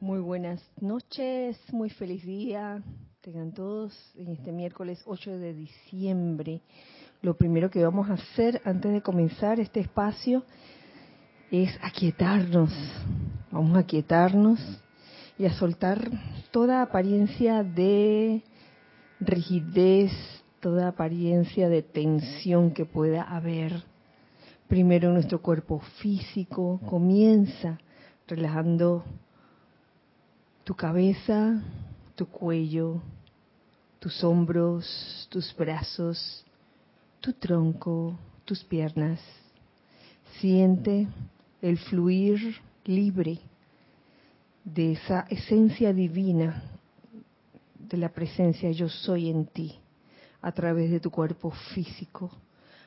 Muy buenas noches, muy feliz día. Tengan todos en este miércoles 8 de diciembre. Lo primero que vamos a hacer antes de comenzar este espacio es aquietarnos. Vamos a aquietarnos y a soltar toda apariencia de rigidez, toda apariencia de tensión que pueda haber. Primero nuestro cuerpo físico comienza relajando tu cabeza, tu cuello, tus hombros, tus brazos, tu tronco, tus piernas. Siente el fluir libre de esa esencia divina de la presencia yo soy en ti a través de tu cuerpo físico.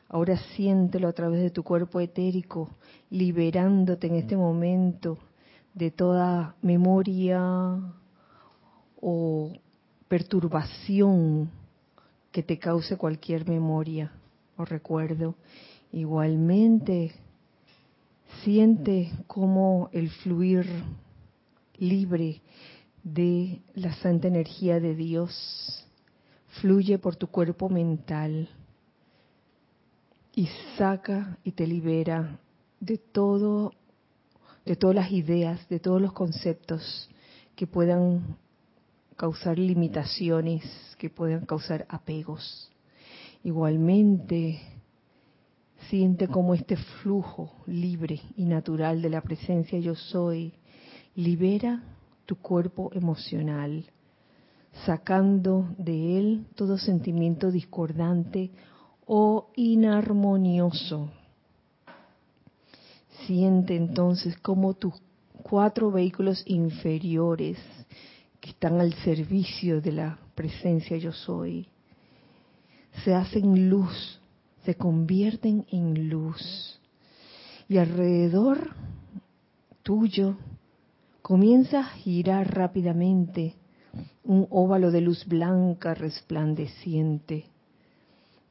Ahora siéntelo a través de tu cuerpo etérico, liberándote en este momento de toda memoria o perturbación que te cause cualquier memoria o recuerdo. Igualmente, siente como el fluir libre de la santa energía de Dios fluye por tu cuerpo mental y saca y te libera de todo de todas las ideas, de todos los conceptos que puedan causar limitaciones, que puedan causar apegos. Igualmente, siente como este flujo libre y natural de la presencia yo soy libera tu cuerpo emocional, sacando de él todo sentimiento discordante o inarmonioso Siente entonces como tus cuatro vehículos inferiores que están al servicio de la presencia yo soy se hacen luz, se convierten en luz. Y alrededor tuyo comienza a girar rápidamente un óvalo de luz blanca resplandeciente,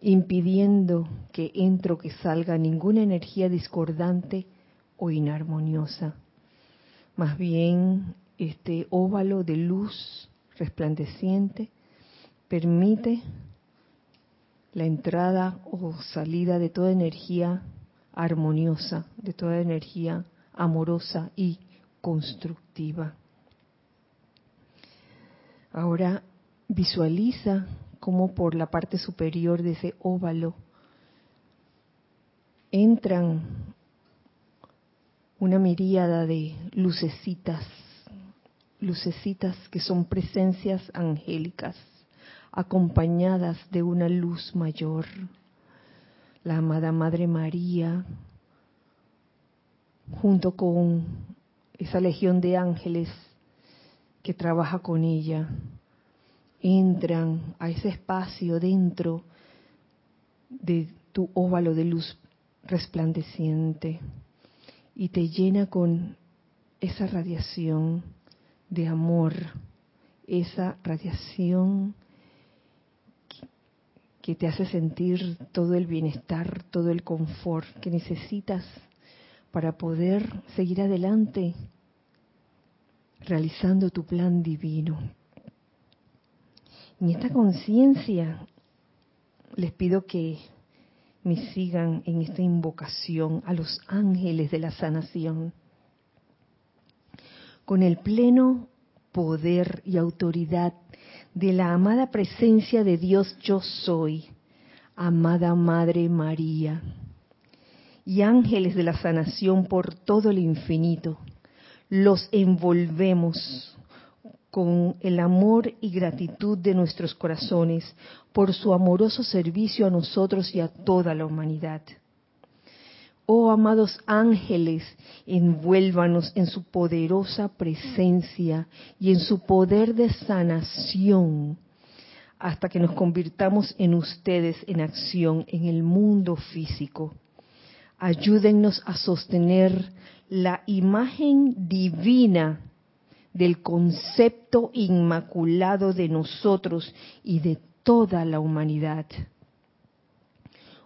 impidiendo que entre o que salga ninguna energía discordante o inarmoniosa. Más bien, este óvalo de luz resplandeciente permite la entrada o salida de toda energía armoniosa, de toda energía amorosa y constructiva. Ahora visualiza cómo por la parte superior de ese óvalo entran una miríada de lucecitas, lucecitas que son presencias angélicas, acompañadas de una luz mayor, la amada Madre María, junto con esa legión de ángeles que trabaja con ella, entran a ese espacio dentro de tu óvalo de luz resplandeciente y te llena con esa radiación de amor, esa radiación que te hace sentir todo el bienestar, todo el confort que necesitas para poder seguir adelante realizando tu plan divino. En esta conciencia les pido que me sigan en esta invocación a los ángeles de la sanación. Con el pleno poder y autoridad de la amada presencia de Dios yo soy, amada Madre María, y ángeles de la sanación por todo el infinito, los envolvemos con el amor y gratitud de nuestros corazones por su amoroso servicio a nosotros y a toda la humanidad. Oh amados ángeles, envuélvanos en su poderosa presencia y en su poder de sanación hasta que nos convirtamos en ustedes en acción en el mundo físico. Ayúdennos a sostener la imagen divina del concepto inmaculado de nosotros y de toda la humanidad.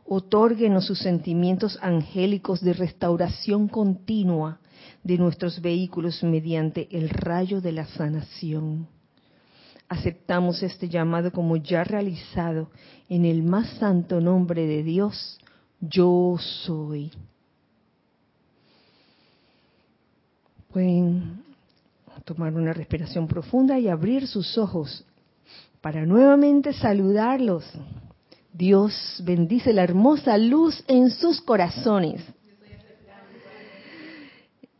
Otórguenos sus sentimientos angélicos de restauración continua de nuestros vehículos mediante el rayo de la sanación. Aceptamos este llamado como ya realizado en el más santo nombre de Dios, yo soy. Pueden tomar una respiración profunda y abrir sus ojos para nuevamente saludarlos. Dios bendice la hermosa luz en sus corazones.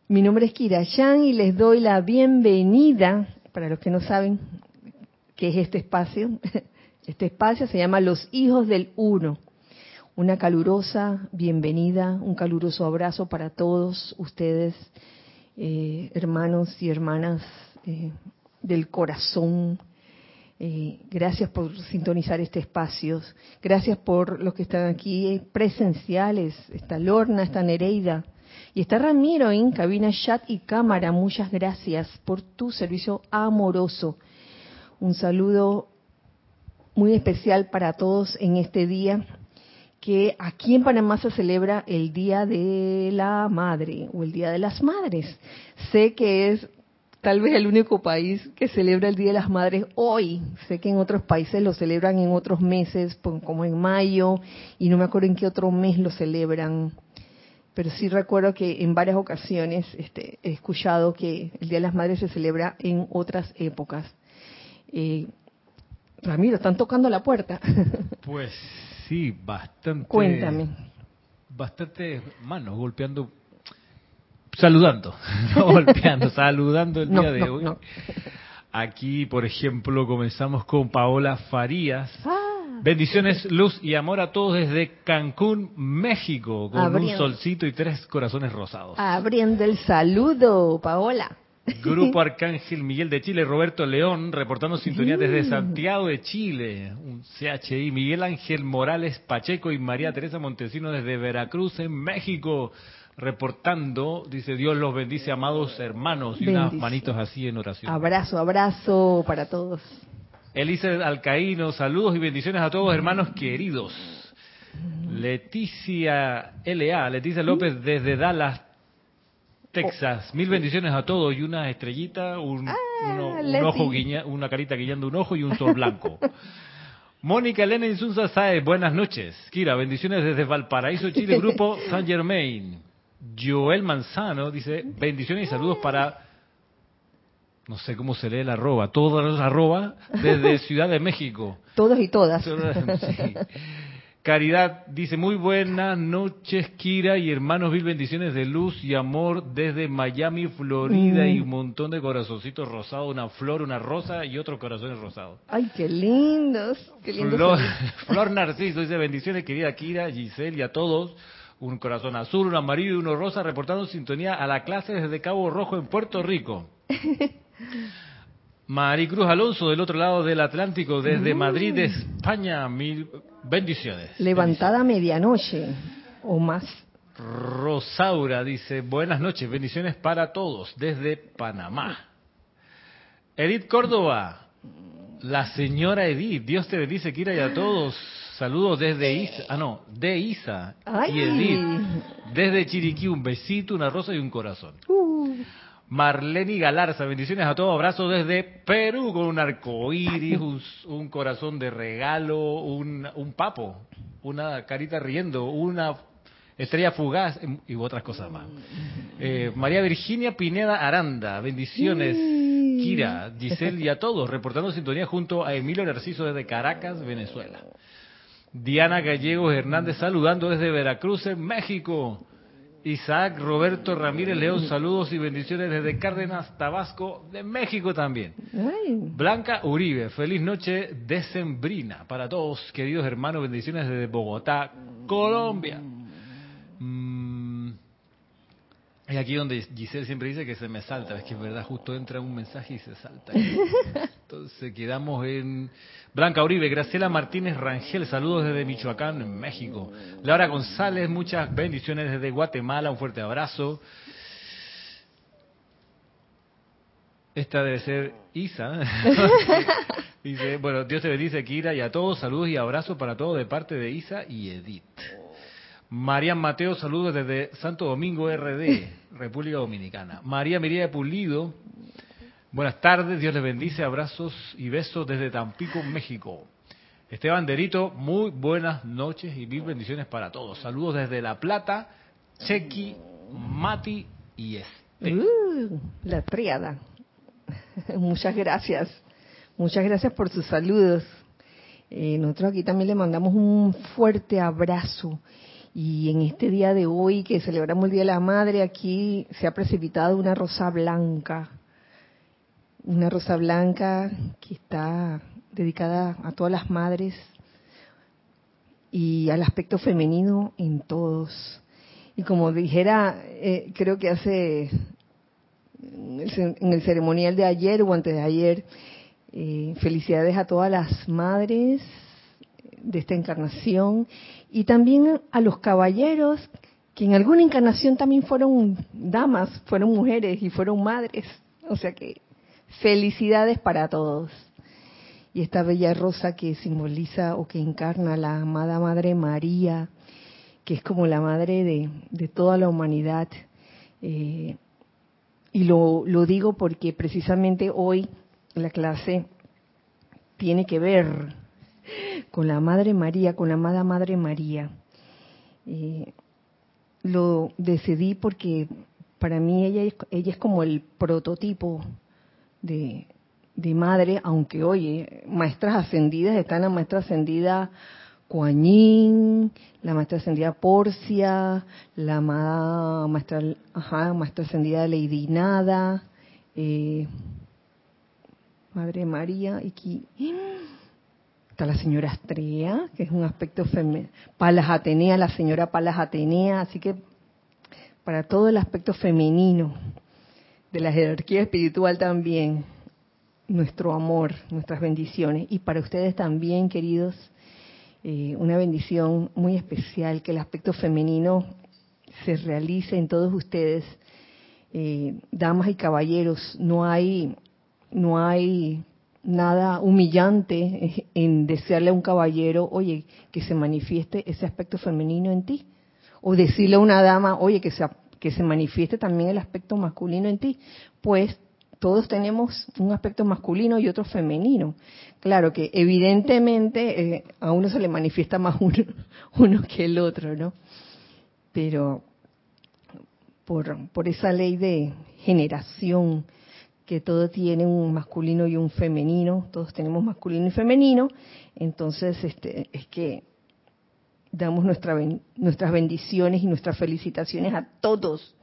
Mi nombre es Kira Yang y les doy la bienvenida, para los que no saben qué es este espacio. Este espacio se llama Los Hijos del Uno. Una calurosa bienvenida, un caluroso abrazo para todos ustedes eh, hermanos y hermanas eh, del corazón. Eh, gracias por sintonizar este espacio. Gracias por los que están aquí presenciales. Está Lorna, está Nereida. Y está Ramiro en cabina, chat y cámara. Muchas gracias por tu servicio amoroso. Un saludo muy especial para todos en este día que aquí en Panamá se celebra el Día de la Madre o el Día de las Madres. Sé que es tal vez el único país que celebra el Día de las Madres hoy. Sé que en otros países lo celebran en otros meses, como en mayo, y no me acuerdo en qué otro mes lo celebran. Pero sí recuerdo que en varias ocasiones este, he escuchado que el Día de las Madres se celebra en otras épocas. Eh, Ramiro, están tocando la puerta. Pues Sí, bastante. Cuéntame. Bastante manos golpeando. Saludando, no golpeando, saludando el día de hoy. Aquí, por ejemplo, comenzamos con Paola Farías. Ah, Bendiciones, luz y amor a todos desde Cancún, México, con un solcito y tres corazones rosados. Abriendo el saludo, Paola. Grupo Arcángel Miguel de Chile, Roberto León, reportando sintonía desde Santiago de Chile, un CHI, Miguel Ángel Morales Pacheco y María Teresa Montesino desde Veracruz, en México, reportando, dice Dios los bendice, amados hermanos, y unas manitos así en oración. Abrazo, abrazo para todos. Elisa Alcaíno, saludos y bendiciones a todos hermanos queridos. Leticia LA, Leticia López desde Dallas, Texas. Mil bendiciones a todos y una estrellita, un, ah, ojo una carita guiando un ojo y un sol blanco. Mónica Elena Insunza Saez, buenas noches. Kira, bendiciones desde Valparaíso, Chile, Grupo San Germain. Joel Manzano dice, bendiciones y saludos para, no sé cómo se lee la arroba, todas las arroba, desde Ciudad de México. Todos y todas. Caridad dice, muy buenas noches, Kira y hermanos, mil bendiciones de luz y amor desde Miami, Florida, y mm. un montón de corazoncitos rosados, una flor, una rosa y otros corazones rosados. Ay, qué lindos. Qué lindos flor, Narciso dice, bendiciones, querida Kira, Giselle y a todos. Un corazón azul, un amarillo y uno rosa, reportando sintonía a la clase desde Cabo Rojo en Puerto Rico. Maricruz Alonso, del otro lado del Atlántico, desde mm. Madrid, España. Mil bendiciones. Levantada a medianoche o más. Rosaura dice, buenas noches, bendiciones para todos, desde Panamá. Edith Córdoba, la señora Edith, Dios te bendice, Kira, y a todos. Saludos desde Isa, ah no, de Isa y Edith, desde Chiriquí, un besito, una rosa y un corazón. Uh. Marlene Galarza, bendiciones a todos, abrazos desde Perú con un arco iris, un, corazón de regalo, un, papo, una carita riendo, una estrella fugaz y otras cosas más. Eh, María Virginia Pineda Aranda, bendiciones. Kira, Giselle y a todos, reportando sintonía junto a Emilio Narciso desde Caracas, Venezuela. Diana Gallegos Hernández saludando desde Veracruz, en México. Isaac Roberto Ramírez León, saludos y bendiciones desde Cárdenas, Tabasco, de México también. Blanca Uribe, feliz noche decembrina para todos, queridos hermanos, bendiciones desde Bogotá, Colombia. Mm, y aquí donde Giselle siempre dice que se me salta, es que es verdad, justo entra un mensaje y se salta. Entonces quedamos en Blanca Uribe, Graciela Martínez Rangel, saludos desde Michoacán, en México. Laura González, muchas bendiciones desde Guatemala, un fuerte abrazo. Esta debe ser Isa. Dice, bueno, Dios te bendice, Kira, y a todos, saludos y abrazos para todos de parte de Isa y Edith. María Mateo, saludos desde Santo Domingo RD, República Dominicana. María Miría Pulido, buenas tardes, Dios les bendice, abrazos y besos desde Tampico, México. Esteban Derito, muy buenas noches y mil bendiciones para todos. Saludos desde La Plata, Chequi, Mati y Este. Uh, la triada. Muchas gracias. Muchas gracias por sus saludos. Eh, nosotros aquí también le mandamos un fuerte abrazo. Y en este día de hoy, que celebramos el Día de la Madre, aquí se ha precipitado una rosa blanca. Una rosa blanca que está dedicada a todas las madres y al aspecto femenino en todos. Y como dijera, eh, creo que hace en el ceremonial de ayer o antes de ayer, eh, felicidades a todas las madres de esta encarnación y también a los caballeros que en alguna encarnación también fueron damas, fueron mujeres y fueron madres. O sea que felicidades para todos. Y esta bella rosa que simboliza o que encarna la amada Madre María, que es como la madre de, de toda la humanidad. Eh, y lo, lo digo porque precisamente hoy la clase tiene que ver con la Madre María, con la amada Madre María. Eh, lo decidí porque para mí ella es, ella es como el prototipo de, de madre, aunque oye, maestras ascendidas, están la maestra ascendida Kuan la maestra ascendida Porcia, la amada maestra, ajá, maestra ascendida Lady Nada, eh, Madre María, y está la señora Astrea, que es un aspecto femenino, Palas Atenea, la señora Palas Atenea, así que para todo el aspecto femenino de la jerarquía espiritual también, nuestro amor, nuestras bendiciones, y para ustedes también, queridos, eh, una bendición muy especial, que el aspecto femenino se realice en todos ustedes, eh, damas y caballeros, no hay no hay nada humillante en desearle a un caballero, oye, que se manifieste ese aspecto femenino en ti. O decirle a una dama, oye, que se, que se manifieste también el aspecto masculino en ti. Pues todos tenemos un aspecto masculino y otro femenino. Claro que evidentemente eh, a uno se le manifiesta más uno, uno que el otro, ¿no? Pero por, por esa ley de generación que todo tiene un masculino y un femenino, todos tenemos masculino y femenino, entonces este, es que damos nuestra, nuestras bendiciones y nuestras felicitaciones a todos.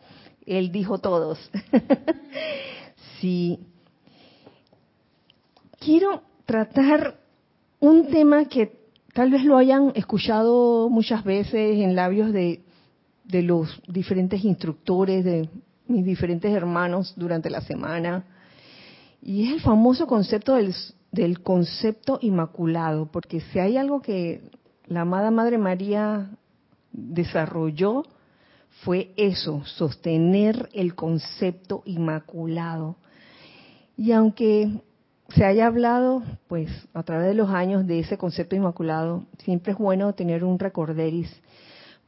Él dijo todos. sí. Quiero tratar un tema que tal vez lo hayan escuchado muchas veces en labios de, de los diferentes instructores, de mis diferentes hermanos durante la semana, y es el famoso concepto del, concepto inmaculado, porque si hay algo que la amada Madre María desarrolló, fue eso, sostener el concepto inmaculado. Y aunque se haya hablado, pues, a través de los años de ese concepto inmaculado, siempre es bueno tener un recorderis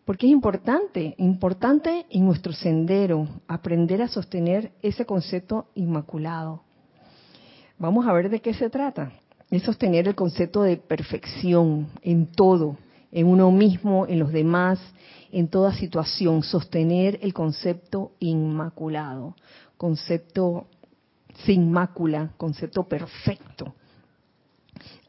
porque es importante, importante en nuestro sendero aprender a sostener ese concepto inmaculado. Vamos a ver de qué se trata. Es sostener el concepto de perfección en todo, en uno mismo, en los demás, en toda situación. Sostener el concepto inmaculado, concepto sin mácula, concepto perfecto.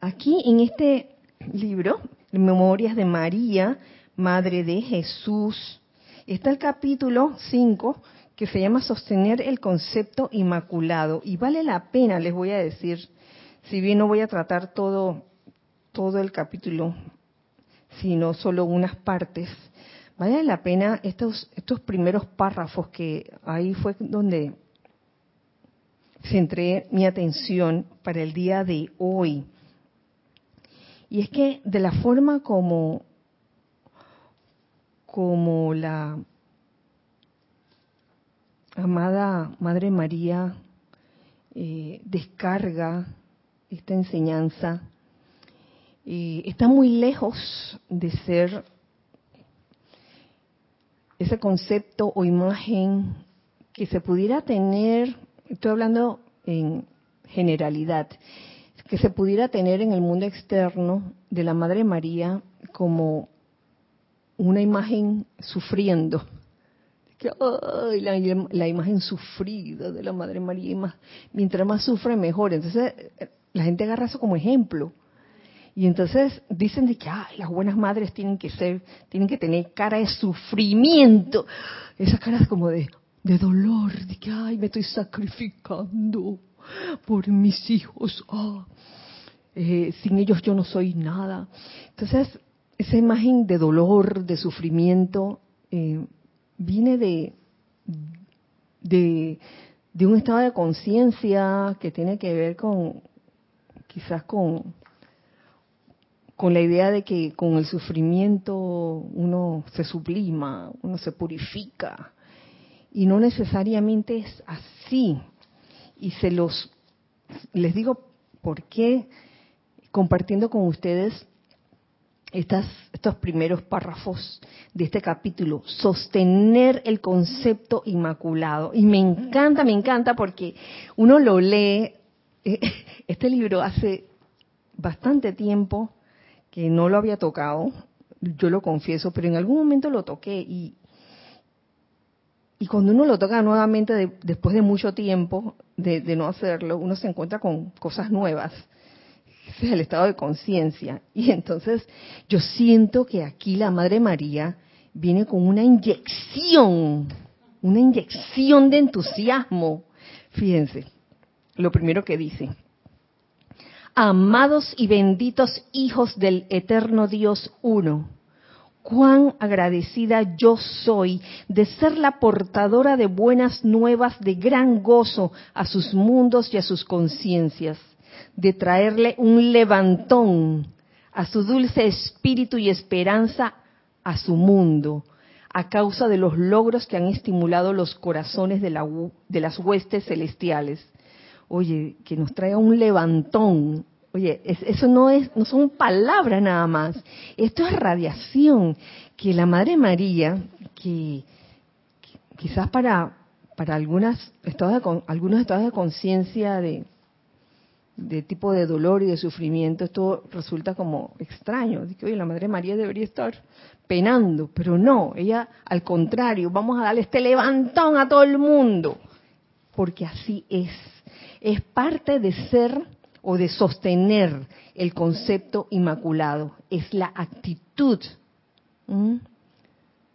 Aquí en este libro, Memorias de María, Madre de Jesús. Está el capítulo 5 que se llama Sostener el concepto inmaculado. Y vale la pena, les voy a decir, si bien no voy a tratar todo, todo el capítulo, sino solo unas partes, vale la pena estos, estos primeros párrafos que ahí fue donde centré mi atención para el día de hoy. Y es que de la forma como como la amada Madre María eh, descarga esta enseñanza. Eh, está muy lejos de ser ese concepto o imagen que se pudiera tener, estoy hablando en generalidad, que se pudiera tener en el mundo externo de la Madre María como una imagen sufriendo. la, imagen sufrida de la Madre María, mientras más sufre, mejor. Entonces, la gente agarra eso como ejemplo. Y entonces dicen de que las buenas madres tienen que ser, tienen que tener cara de sufrimiento, esa cara como de, de dolor, de que ay, me estoy sacrificando por mis hijos, ah, eh, sin ellos yo no soy nada. Entonces, esa imagen de dolor, de sufrimiento, eh, viene de, de, un estado de conciencia que tiene que ver con, quizás con, con la idea de que con el sufrimiento uno se sublima, uno se purifica. Y no necesariamente es así. Y se los, les digo por qué, compartiendo con ustedes estas, estos primeros párrafos de este capítulo, sostener el concepto inmaculado. Y me encanta, me encanta porque uno lo lee, este libro hace bastante tiempo, que no lo había tocado, yo lo confieso, pero en algún momento lo toqué y, y cuando uno lo toca nuevamente después de mucho tiempo de, no hacerlo, uno se encuentra con cosas nuevas. Es el estado de conciencia. Y entonces yo siento que aquí la Madre María viene con una inyección, una inyección de entusiasmo. Fíjense, lo primero que dice, amados y benditos hijos del eterno Dios uno. Cuán agradecida yo soy de ser la portadora de buenas nuevas de gran gozo a sus mundos y a sus conciencias, de traerle un levantón a su dulce espíritu y esperanza a su mundo, a causa de los logros que han estimulado los corazones de, de las huestes celestiales oye, que nos traiga un levantón. Oye, eso no es, no son palabras nada más. Esto es radiación que la Madre María, que, quizás para para algunas estados de, algunos estados de conciencia de, de tipo de dolor y de sufrimiento, esto resulta como extraño. Dice, oye, la Madre María debería estar penando, pero no, ella al contrario, vamos a darle este levantón a todo el mundo, porque así es. Es parte de ser o de sostener el concepto inmaculado, es la actitud,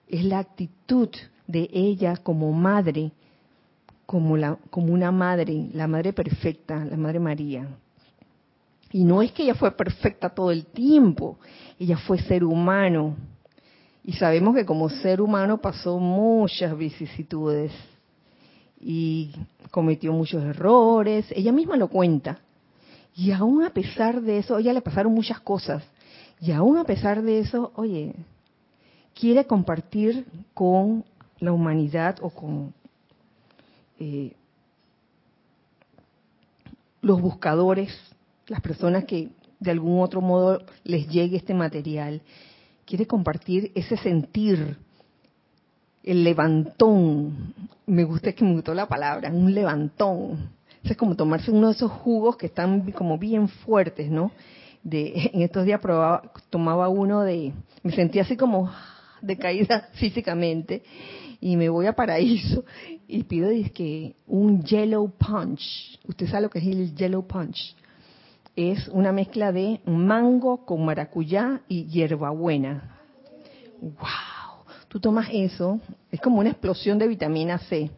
es la actitud de ella como madre, como, la, como una madre, la madre perfecta, la Madre María. Y no es que ella fue perfecta todo el tiempo, ella fue ser humano. Y sabemos que como ser humano pasó muchas vicisitudes y cometió muchos errores, ella misma lo cuenta. Y aún a pesar de eso, ella le pasaron muchas cosas. Y aún a pesar de eso, oye, quiere compartir con la humanidad o con eh, los buscadores, las personas que de algún otro modo les llegue este material, quiere compartir ese sentir el levantón. Me gusta que me gustó la palabra, un levantón. Es como tomarse uno de esos jugos que están como bien fuertes, ¿no? De, en estos días probaba, tomaba uno de, me sentía así como de caída físicamente y me voy a paraíso y pido que un yellow punch. ¿Usted sabe lo que es el yellow punch? Es una mezcla de mango con maracuyá y hierbabuena. ¡Wow! Tú tomas eso, es como una explosión de vitamina C.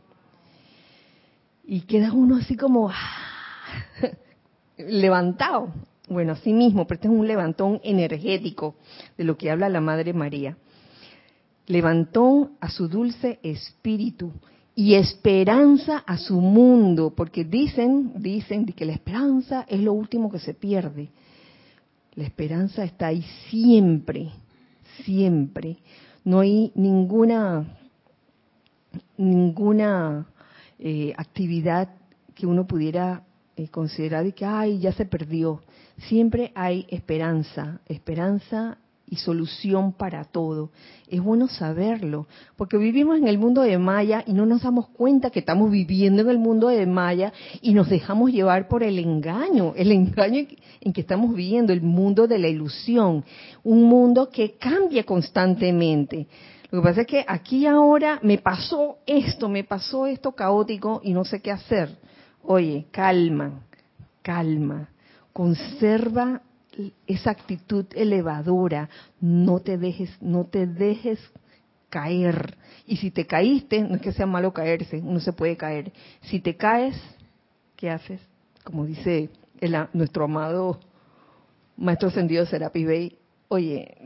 Y queda uno así como levantado. Bueno, así mismo, pero este es un levantón energético de lo que habla la Madre María. Levantón a su dulce espíritu y esperanza a su mundo, porque dicen, dicen que la esperanza es lo último que se pierde. La esperanza está ahí siempre, siempre no hay ninguna ninguna eh, actividad que uno pudiera eh, considerar que, ay, ya se perdió. Siempre hay esperanza, esperanza y solución para todo. Es bueno saberlo, porque vivimos en el mundo de Maya y no nos damos cuenta que estamos viviendo en el mundo de Maya y nos dejamos llevar por el engaño, el engaño en que estamos viviendo, el mundo de la ilusión, un mundo que cambia constantemente. Lo que pasa es que aquí ahora me pasó esto, me pasó esto caótico y no sé qué hacer. Oye, calma, calma, conserva esa actitud elevadora, no te dejes, no te dejes caer. Y si te caíste, no es que sea malo caerse, uno se puede caer. Si te caes, ¿qué haces? Como dice nuestro amado Maestro Ascendido Serapi Bey, oye,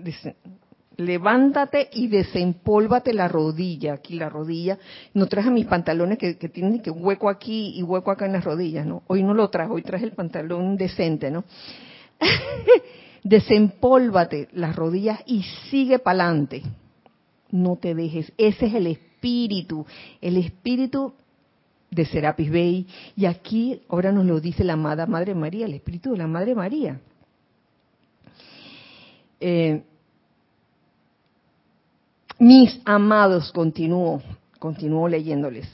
levántate y desempólvate la rodilla, aquí la rodilla. No traje mis pantalones que, que tienen que hueco aquí y hueco acá en las rodillas, ¿no? Hoy no lo traje, hoy traje el pantalón decente, ¿no? Desempólvate las rodillas y sigue para adelante. No te dejes. Ese es el espíritu, el espíritu de Serapis Bey. Y aquí ahora nos lo dice la amada Madre María, el espíritu de la Madre María. Eh, mis amados, continúo, continúo leyéndoles.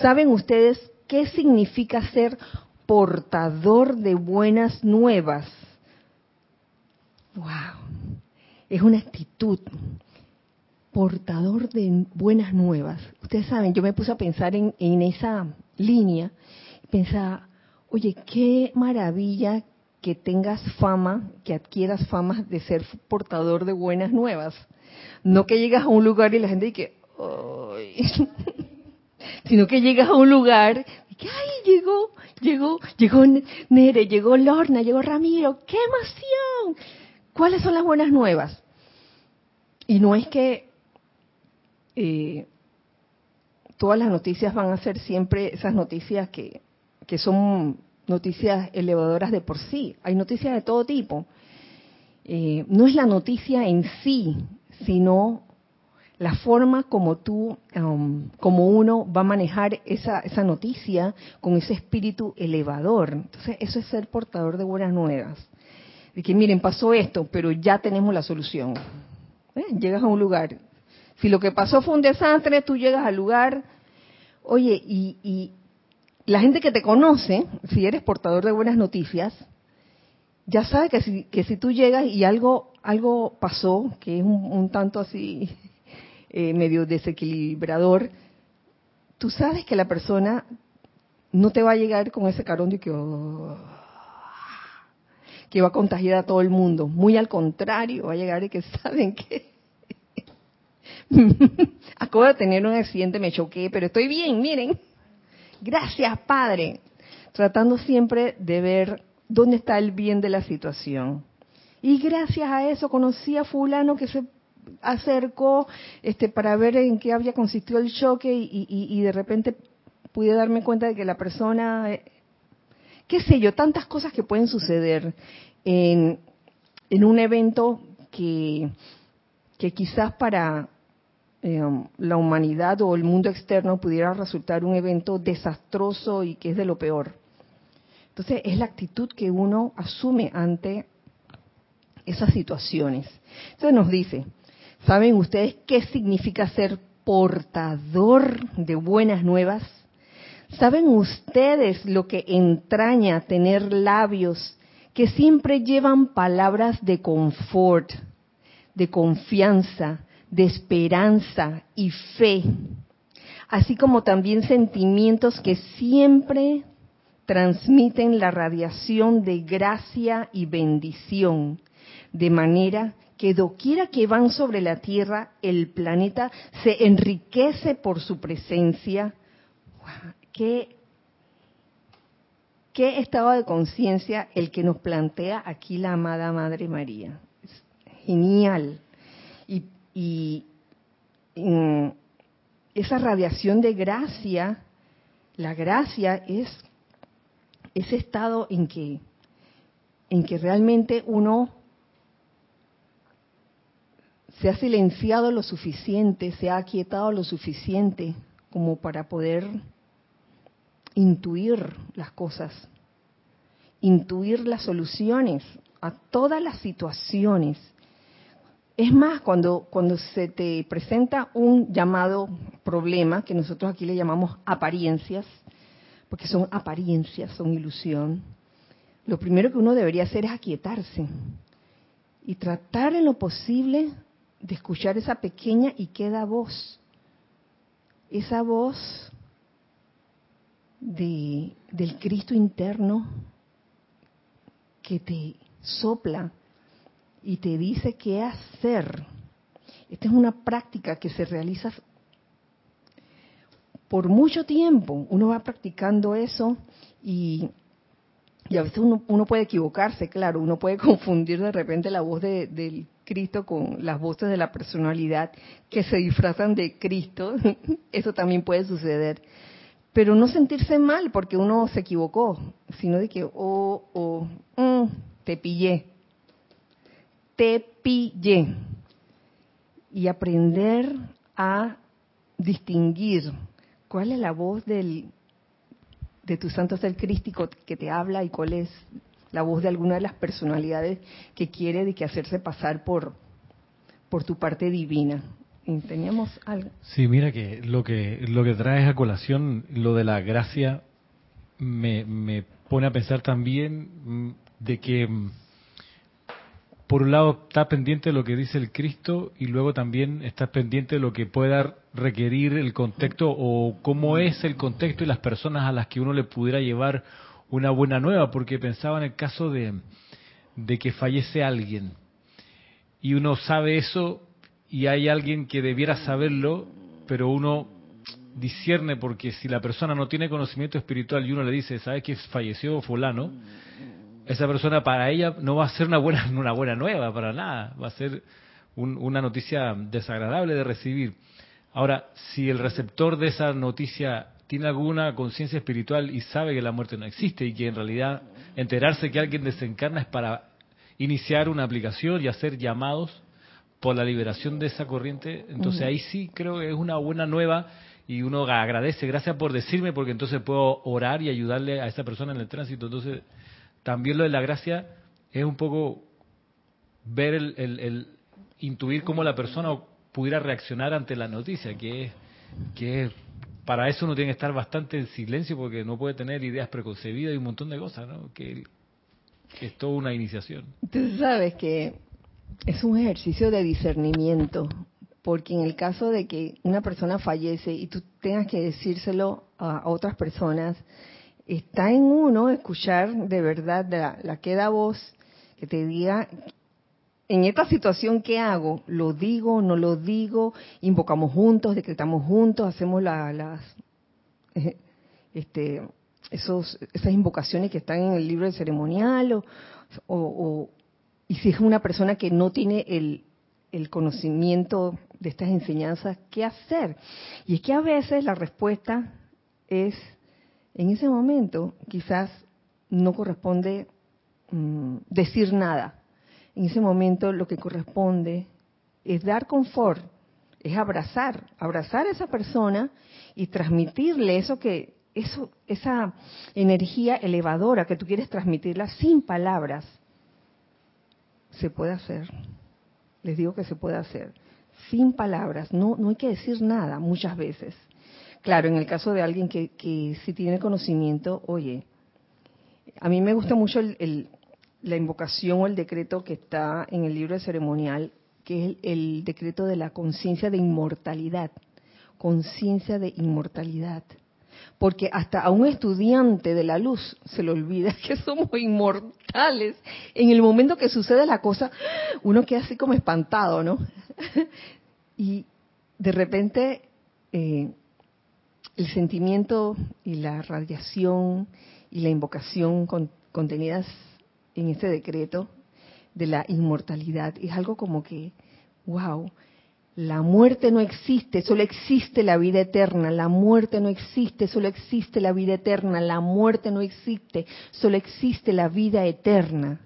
¿Saben ustedes qué significa ser portador de buenas nuevas? Wow, es una actitud portador de buenas nuevas. Ustedes saben, yo me puse a pensar en, en esa línea, pensaba, oye, qué maravilla que tengas fama, que adquieras fama de ser portador de buenas nuevas. No que llegas a un lugar y la gente dice, sino que llegas a un lugar y que, ay, llegó, llegó, llegó Nere, llegó Lorna, llegó Ramiro, qué emoción. ¿Cuáles son las buenas nuevas? Y no es que eh, todas las noticias van a ser siempre esas noticias que, que son noticias elevadoras de por sí. Hay noticias de todo tipo. Eh, no es la noticia en sí, sino la forma como tú, um, como uno va a manejar esa, esa noticia con ese espíritu elevador. Entonces, eso es ser portador de buenas nuevas. De que, miren, pasó esto, pero ya tenemos la solución. ¿Eh? Llegas a un lugar. Si lo que pasó fue un desastre, tú llegas al lugar. Oye, y, y la gente que te conoce, si eres portador de buenas noticias, ya sabe que si, que si tú llegas y algo algo pasó que es un, tanto así eh, medio desequilibrador, tú sabes que la persona no te va a llegar con ese carón de que, oh, que va a contagiar a todo el mundo. Muy al contrario, va a llegar y que saben que acabo de tener un accidente, me choqué, pero estoy bien, miren. Gracias, Padre. Tratando siempre de ver dónde está el bien de la situación. Y gracias a eso conocí a fulano que se acercó este, para ver en qué había consistido el choque y, de repente pude darme cuenta de que la persona, eh, qué sé yo, tantas cosas que pueden suceder en, en un evento que, quizás para eh, la humanidad o el mundo externo pudiera resultar un evento desastroso y que es de lo peor. Entonces es la actitud que uno asume ante esas situaciones. Entonces nos dice, ¿saben ustedes qué significa ser portador de buenas nuevas? ¿Saben ustedes lo que entraña tener labios que siempre llevan palabras de confort, de confianza, de esperanza y fe, así como también sentimientos que siempre transmiten la radiación de gracia y bendición, de manera que doquiera que van sobre la Tierra, el planeta se enriquece por su presencia. ¿Qué, estado de conciencia el que nos plantea aquí la amada Madre María? genial. Y, y esa radiación de gracia, la gracia es ese estado en que, en que realmente uno se ha silenciado lo suficiente, se ha aquietado lo suficiente como para poder intuir las cosas intuir las soluciones a todas las situaciones. Es más, cuando, cuando se te presenta un llamado problema, que nosotros aquí le llamamos apariencias, porque son apariencias, son ilusión, lo primero que uno debería hacer es aquietarse y tratar en lo posible de escuchar esa pequeña y queda voz. Esa voz de, del Cristo interno que te sopla y te dice qué hacer. Esta es una práctica que se realiza por mucho tiempo. Uno va practicando eso y, y a veces uno, uno, puede equivocarse, claro, uno puede confundir de repente la voz de, del Cristo con las voces de la personalidad que se disfrazan de Cristo. Eso también puede suceder. Pero no sentirse mal porque uno se equivocó, sino de que, oh, oh, mm, te pillé, te pillé. Y aprender a distinguir cuál es la voz del, de tu santo ser crístico que te habla y cuál es la voz de alguna de las personalidades que quiere de que hacerse pasar por, por tu parte divina. ¿Teníamos algo? Sí, mira que lo que lo que traes a colación, lo de la gracia, me, me pone a pensar también mm, de que mm, por un lado está pendiente de lo que dice el Cristo y luego también está pendiente de lo que pueda requerir el contexto o cómo es el contexto y las personas a las que uno le pudiera llevar una buena nueva, porque pensaba en el caso de, de que fallece alguien y uno sabe eso y hay alguien que debiera saberlo, pero uno discierne porque si la persona no tiene conocimiento espiritual y uno le dice, ¿sabes que falleció fulano? Esa persona para ella no va a ser una buena, una buena nueva, para nada, va a ser una noticia desagradable de recibir. Ahora, si el receptor de esa noticia tiene alguna conciencia espiritual y sabe que la muerte no existe y que en realidad enterarse que alguien desencarna es para iniciar una aplicación y hacer llamados por la liberación de esa corriente, entonces ahí sí creo que es una buena nueva y uno agradece, gracias por decirme, porque entonces puedo orar y ayudarle a esa persona en el tránsito. Entonces, también lo de la gracia es un poco ver el, el, intuir cómo la persona pudiera reaccionar ante la noticia, que es, que para eso uno tiene que estar bastante en silencio porque no puede tener ideas preconcebidas y un montón de cosas, ¿no? Que, que es toda una iniciación. Tú sabes que es un ejercicio de discernimiento, porque en el caso de que una persona fallece y tú tengas que decírselo a otras personas, está en uno escuchar de verdad la, la queda voz que te diga, en esta situación, ¿qué hago? ¿Lo digo, no lo digo? ¿Invocamos juntos, decretamos juntos, hacemos las, este, esos, esas invocaciones que están en el libro del ceremonial? o, o y si es una persona que no tiene el, el conocimiento de estas enseñanzas, ¿qué hacer? Y es que a veces la respuesta es, en ese momento, quizás no corresponde mm, decir nada. En ese momento lo que corresponde es dar confort, es abrazar, abrazar a esa persona y transmitirle eso que, eso, esa energía elevadora que tú quieres transmitirla sin palabras se puede hacer. Les digo que se puede hacer. Sin palabras, no, no hay que decir nada muchas veces. Claro, en el caso de alguien que, que sí tiene conocimiento, oye, a mí me gusta mucho el, la invocación o el decreto que está en el libro de ceremonial, que es el decreto de la conciencia de inmortalidad. Conciencia de inmortalidad porque hasta a un estudiante de la luz se le olvida que somos inmortales. En el momento que sucede la cosa, uno queda así como espantado, ¿no? y de repente eh, el sentimiento y la radiación y la invocación contenidas en este decreto de la inmortalidad es algo como que, wow, la muerte no existe, solo existe la vida eterna. La muerte no existe, solo existe la vida eterna. La muerte no existe, solo existe la vida eterna.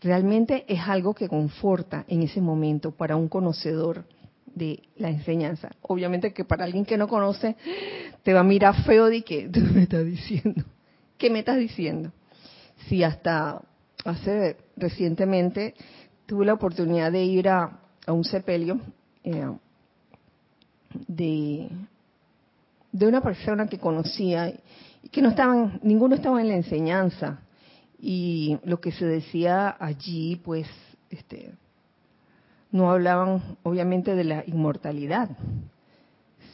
Realmente es algo que conforta en ese momento para un conocedor de la enseñanza. Obviamente que para alguien que no conoce te va a mirar feo de que me estás diciendo. ¿Qué me estás diciendo? Sí, hasta hace recientemente tuve la oportunidad de ir a, un sepelio eh, de, de una persona que conocía y que no estaban, ninguno estaba en la enseñanza. Y lo que se decía allí, pues, este, no hablaban obviamente de la inmortalidad,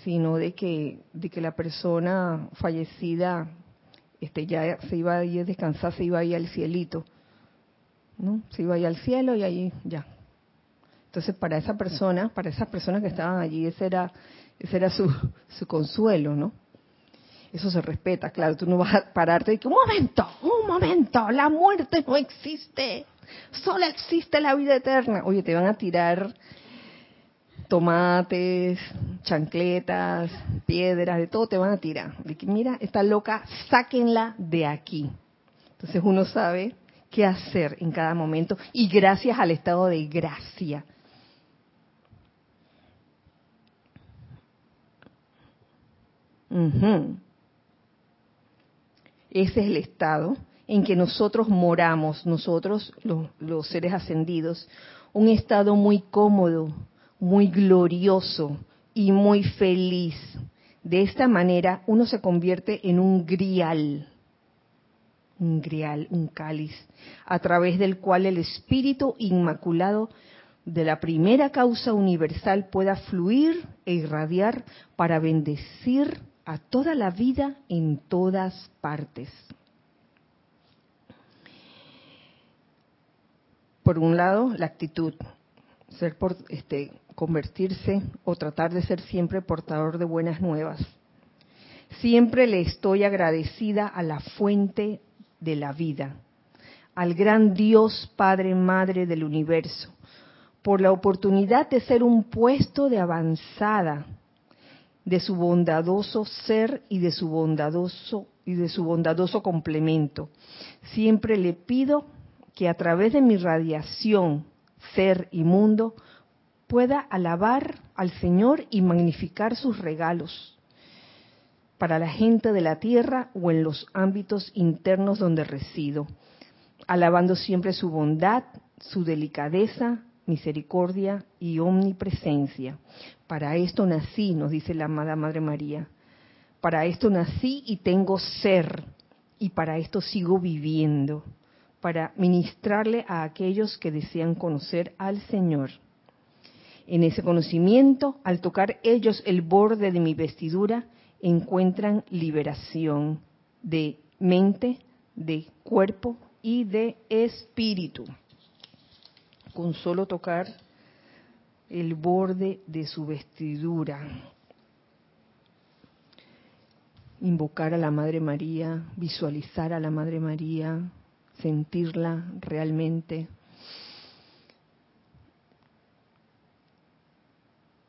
sino de que, de que la persona fallecida este, ya se iba a ir a descansar, se iba a ir al cielito, ¿no? Se iba a ir al cielo y ahí ya. Entonces, para esa persona, para esas personas que estaban allí, ese era, ese era su, su consuelo, ¿no? Eso se respeta, claro, tú no vas a pararte y que, un momento, un momento, la muerte no existe, solo existe la vida eterna. Oye, te van a tirar tomates, chancletas, piedras, de todo te van a tirar. De que, mira, está loca, sáquenla de aquí. Entonces uno sabe qué hacer en cada momento y gracias al estado de gracia. Ese es el estado en que nosotros moramos, nosotros los, los seres ascendidos, un estado muy cómodo, muy glorioso y muy feliz. De esta manera uno se convierte en un grial, un grial, un cáliz, a través del cual el espíritu inmaculado de la primera causa universal pueda fluir e irradiar para bendecir a toda la vida en todas partes. Por un lado, la actitud, ser este, convertirse o tratar de ser siempre portador de buenas nuevas. Siempre le estoy agradecida a la fuente de la vida, al gran Dios Padre Madre del universo, por la oportunidad de ser un puesto de avanzada de su bondadoso ser y de su bondadoso y de su bondadoso complemento. Siempre le pido que a través de mi radiación, ser y mundo pueda alabar al Señor y magnificar sus regalos para la gente de la tierra o en los ámbitos internos donde resido, alabando siempre su bondad, su delicadeza, misericordia y omnipresencia. Para esto nací, nos dice la amada Madre María. Para esto nací y tengo ser, y para esto sigo viviendo, para ministrarle a aquellos que desean conocer al Señor. En ese conocimiento, al tocar ellos el borde de mi vestidura, encuentran liberación de mente, de cuerpo y de espíritu. Con solo tocar el borde de su vestidura. Invocar a la Madre María, visualizar a la Madre María, sentirla realmente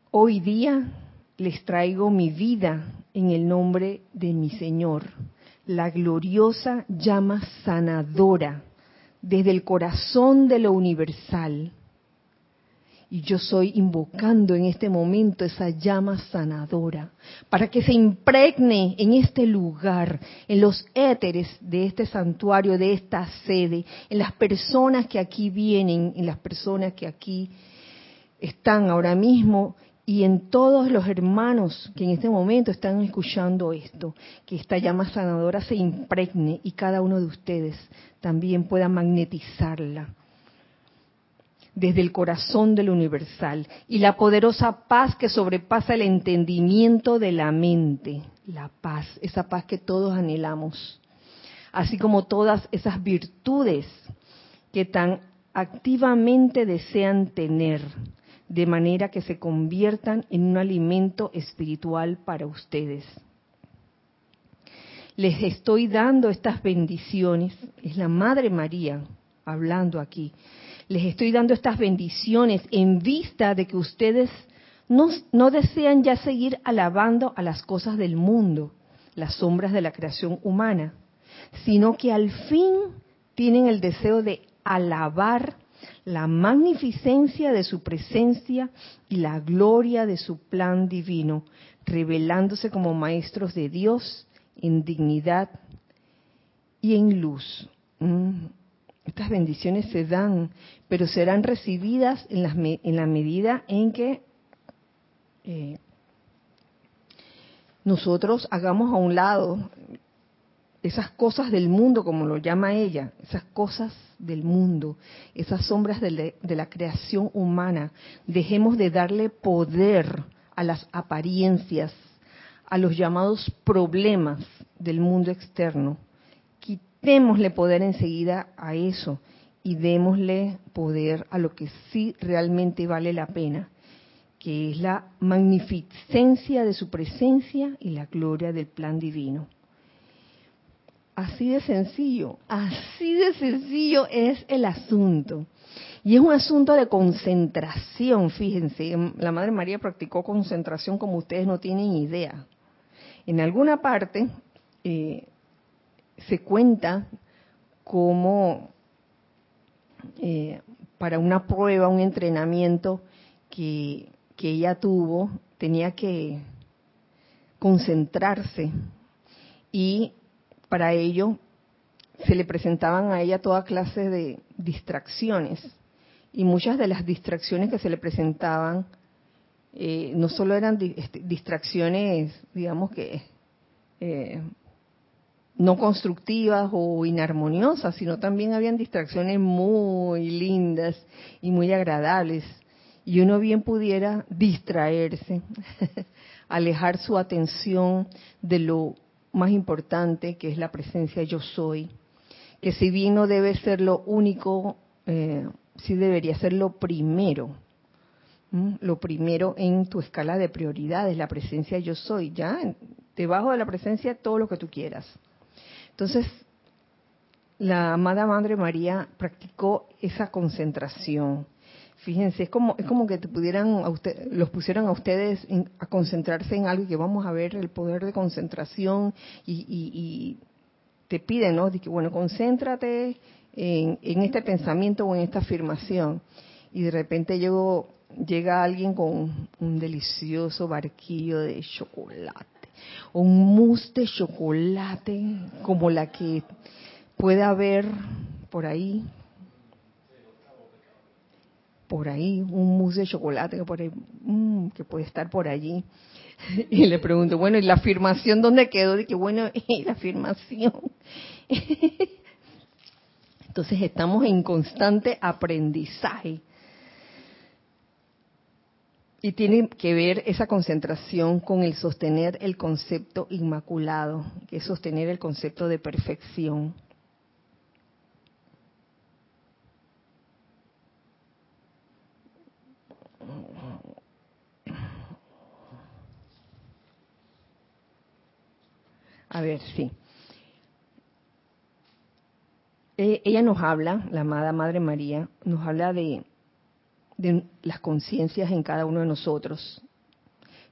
Hoy día les traigo mi vida en el nombre de mi Señor, la gloriosa llama sanadora desde el corazón de lo universal. Y yo soy invocando en este momento esa llama sanadora para que se impregne en este lugar, en los éteres de este santuario, de esta sede, en las personas que aquí vienen, en las personas que aquí están ahora mismo y en todos los hermanos que en este momento están escuchando esto, que esta llama sanadora se impregne y cada uno de ustedes también pueda magnetizarla desde el corazón del universal y la poderosa paz que sobrepasa el entendimiento de la mente, la paz, esa paz que todos anhelamos, así como todas esas virtudes que tan activamente desean tener de manera que se conviertan en un alimento espiritual para ustedes. Les estoy dando estas bendiciones, es la Madre María hablando aquí, les estoy dando estas bendiciones en vista de que ustedes no, desean ya seguir alabando a las cosas del mundo, las sombras de la creación humana, sino que al fin tienen el deseo de alabar la magnificencia de su presencia y la gloria de su plan divino, revelándose como maestros de Dios en dignidad y en luz, mm, estas bendiciones se dan, pero serán recibidas en, las en la medida en que eh, nosotros hagamos a un lado esas cosas del mundo, como lo llama ella, esas cosas del mundo, esas sombras de, la creación humana, dejemos de darle poder a las apariencias, a los llamados problemas del mundo externo. Quitémosle poder enseguida a eso y démosle poder a lo que sí realmente vale la pena, que es la magnificencia de su presencia y la gloria del plan divino. Así de sencillo, así de sencillo es el asunto. Y es un asunto de concentración, fíjense, la Madre María practicó concentración como ustedes no tienen idea. En alguna parte eh, se cuenta cómo eh, para una prueba, un entrenamiento que, que ella tuvo, tenía que concentrarse y para ello se le presentaban a ella toda clase de distracciones y muchas de las distracciones que se le presentaban eh, no solo eran este, distracciones, digamos que eh, no constructivas o inarmoniosas, sino también habían distracciones muy lindas y muy agradables. Y uno bien pudiera distraerse, alejar su atención de lo más importante, que es la presencia yo soy, que si bien no debe ser lo único, eh, sí debería ser lo primero, lo primero en tu escala de prioridades, la presencia yo soy, ya debajo de la presencia todo lo que tú quieras. Entonces, la amada Madre María practicó esa concentración Fíjense, es como es como que te pudieran a usted, los pusieran a ustedes a concentrarse en algo y que vamos a ver el poder de concentración y, te piden, ¿no? De que bueno, concéntrate en, este pensamiento o en esta afirmación y de repente llega alguien con un delicioso barquillo de chocolate o un mousse de chocolate como la que puede haber por ahí por ahí, un mousse de chocolate que, por mm, que puede estar por allí. Y le pregunto, bueno, ¿y la afirmación dónde quedó? De que, bueno, la afirmación. Entonces estamos en constante aprendizaje. Y tiene que ver esa concentración con el sostener el concepto inmaculado, que es sostener el concepto de perfección. A ver, sí. E, ella nos habla, la amada Madre María, nos habla de, de las conciencias en cada uno de nosotros.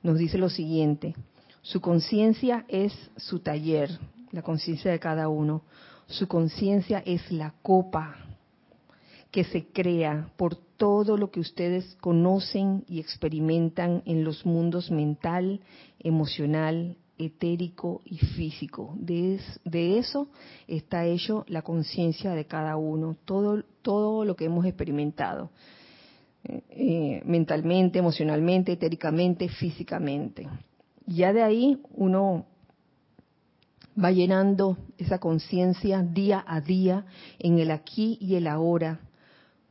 Nos dice lo siguiente, su conciencia es su taller, la conciencia de cada uno. Su conciencia es la copa que se crea por todo lo que ustedes conocen y experimentan en los mundos mental, emocional, etérico y físico. De, de eso está hecho la conciencia de cada uno, todo, todo lo que hemos experimentado, eh, eh, mentalmente, emocionalmente, etéricamente, físicamente. Ya de ahí uno va llenando esa conciencia día a día en el aquí y el ahora,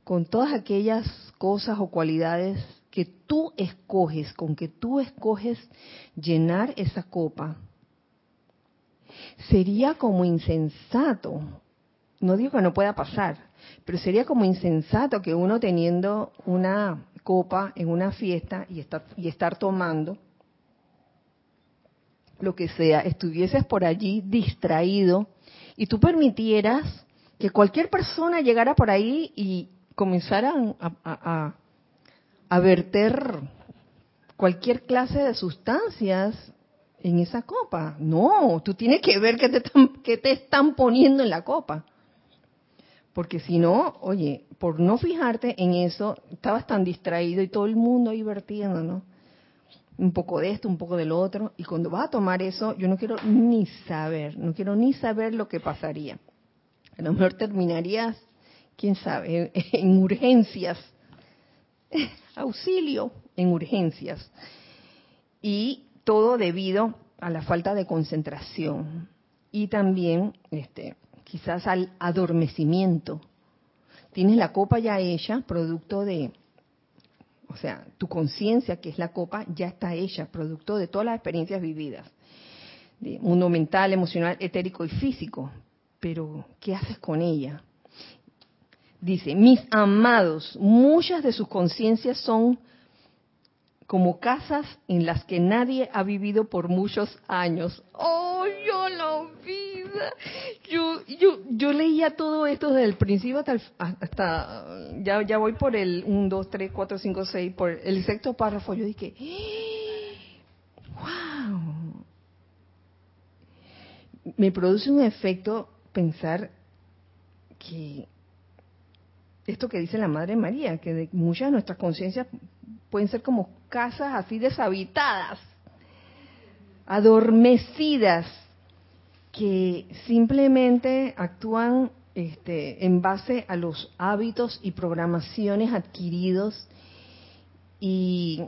con todas aquellas cosas o cualidades que tú escoges, con que tú escoges llenar esa copa, sería como insensato, no digo que no pueda pasar, pero sería como insensato que uno teniendo una copa en una fiesta y estar, y estar tomando lo que sea, estuvieses por allí distraído y tú permitieras que cualquier persona llegara por ahí y comenzara a, a verter cualquier clase de sustancias en esa copa. No, tú tienes que ver qué te están, qué te están poniendo en la copa. Porque si no, oye, por no fijarte en eso, estabas tan distraído y todo el mundo ahí vertiendo, ¿no? Un poco de esto, un poco del otro. Y cuando vas a tomar eso, yo no quiero ni saber, no quiero ni saber lo que pasaría. A lo mejor terminarías, quién sabe, en urgencias. Auxilio en urgencias. Y todo debido a la falta de concentración y también este, quizás al adormecimiento. Tienes la copa ya hecha, producto de, o sea, tu conciencia, que es la copa, ya está hecha, producto de todas las experiencias vividas, de mundo mental, emocional, etérico y físico. Pero, ¿qué haces con ella? Dice, mis amados, muchas de sus conciencias son como casas en las que nadie ha vivido por muchos años. ¡Oh, yo la vida! Yo, yo, yo leía todo esto desde el principio hasta, hasta ya, ya voy por el 1, 2, 3, 4, 5, 6, por el sexto párrafo. Yo dije, ¡wow! Me produce un efecto pensar que esto que dice la Madre María, que de muchas de nuestras conciencias pueden ser como casas así deshabitadas, adormecidas, que simplemente actúan este, en base a los hábitos y programaciones adquiridos y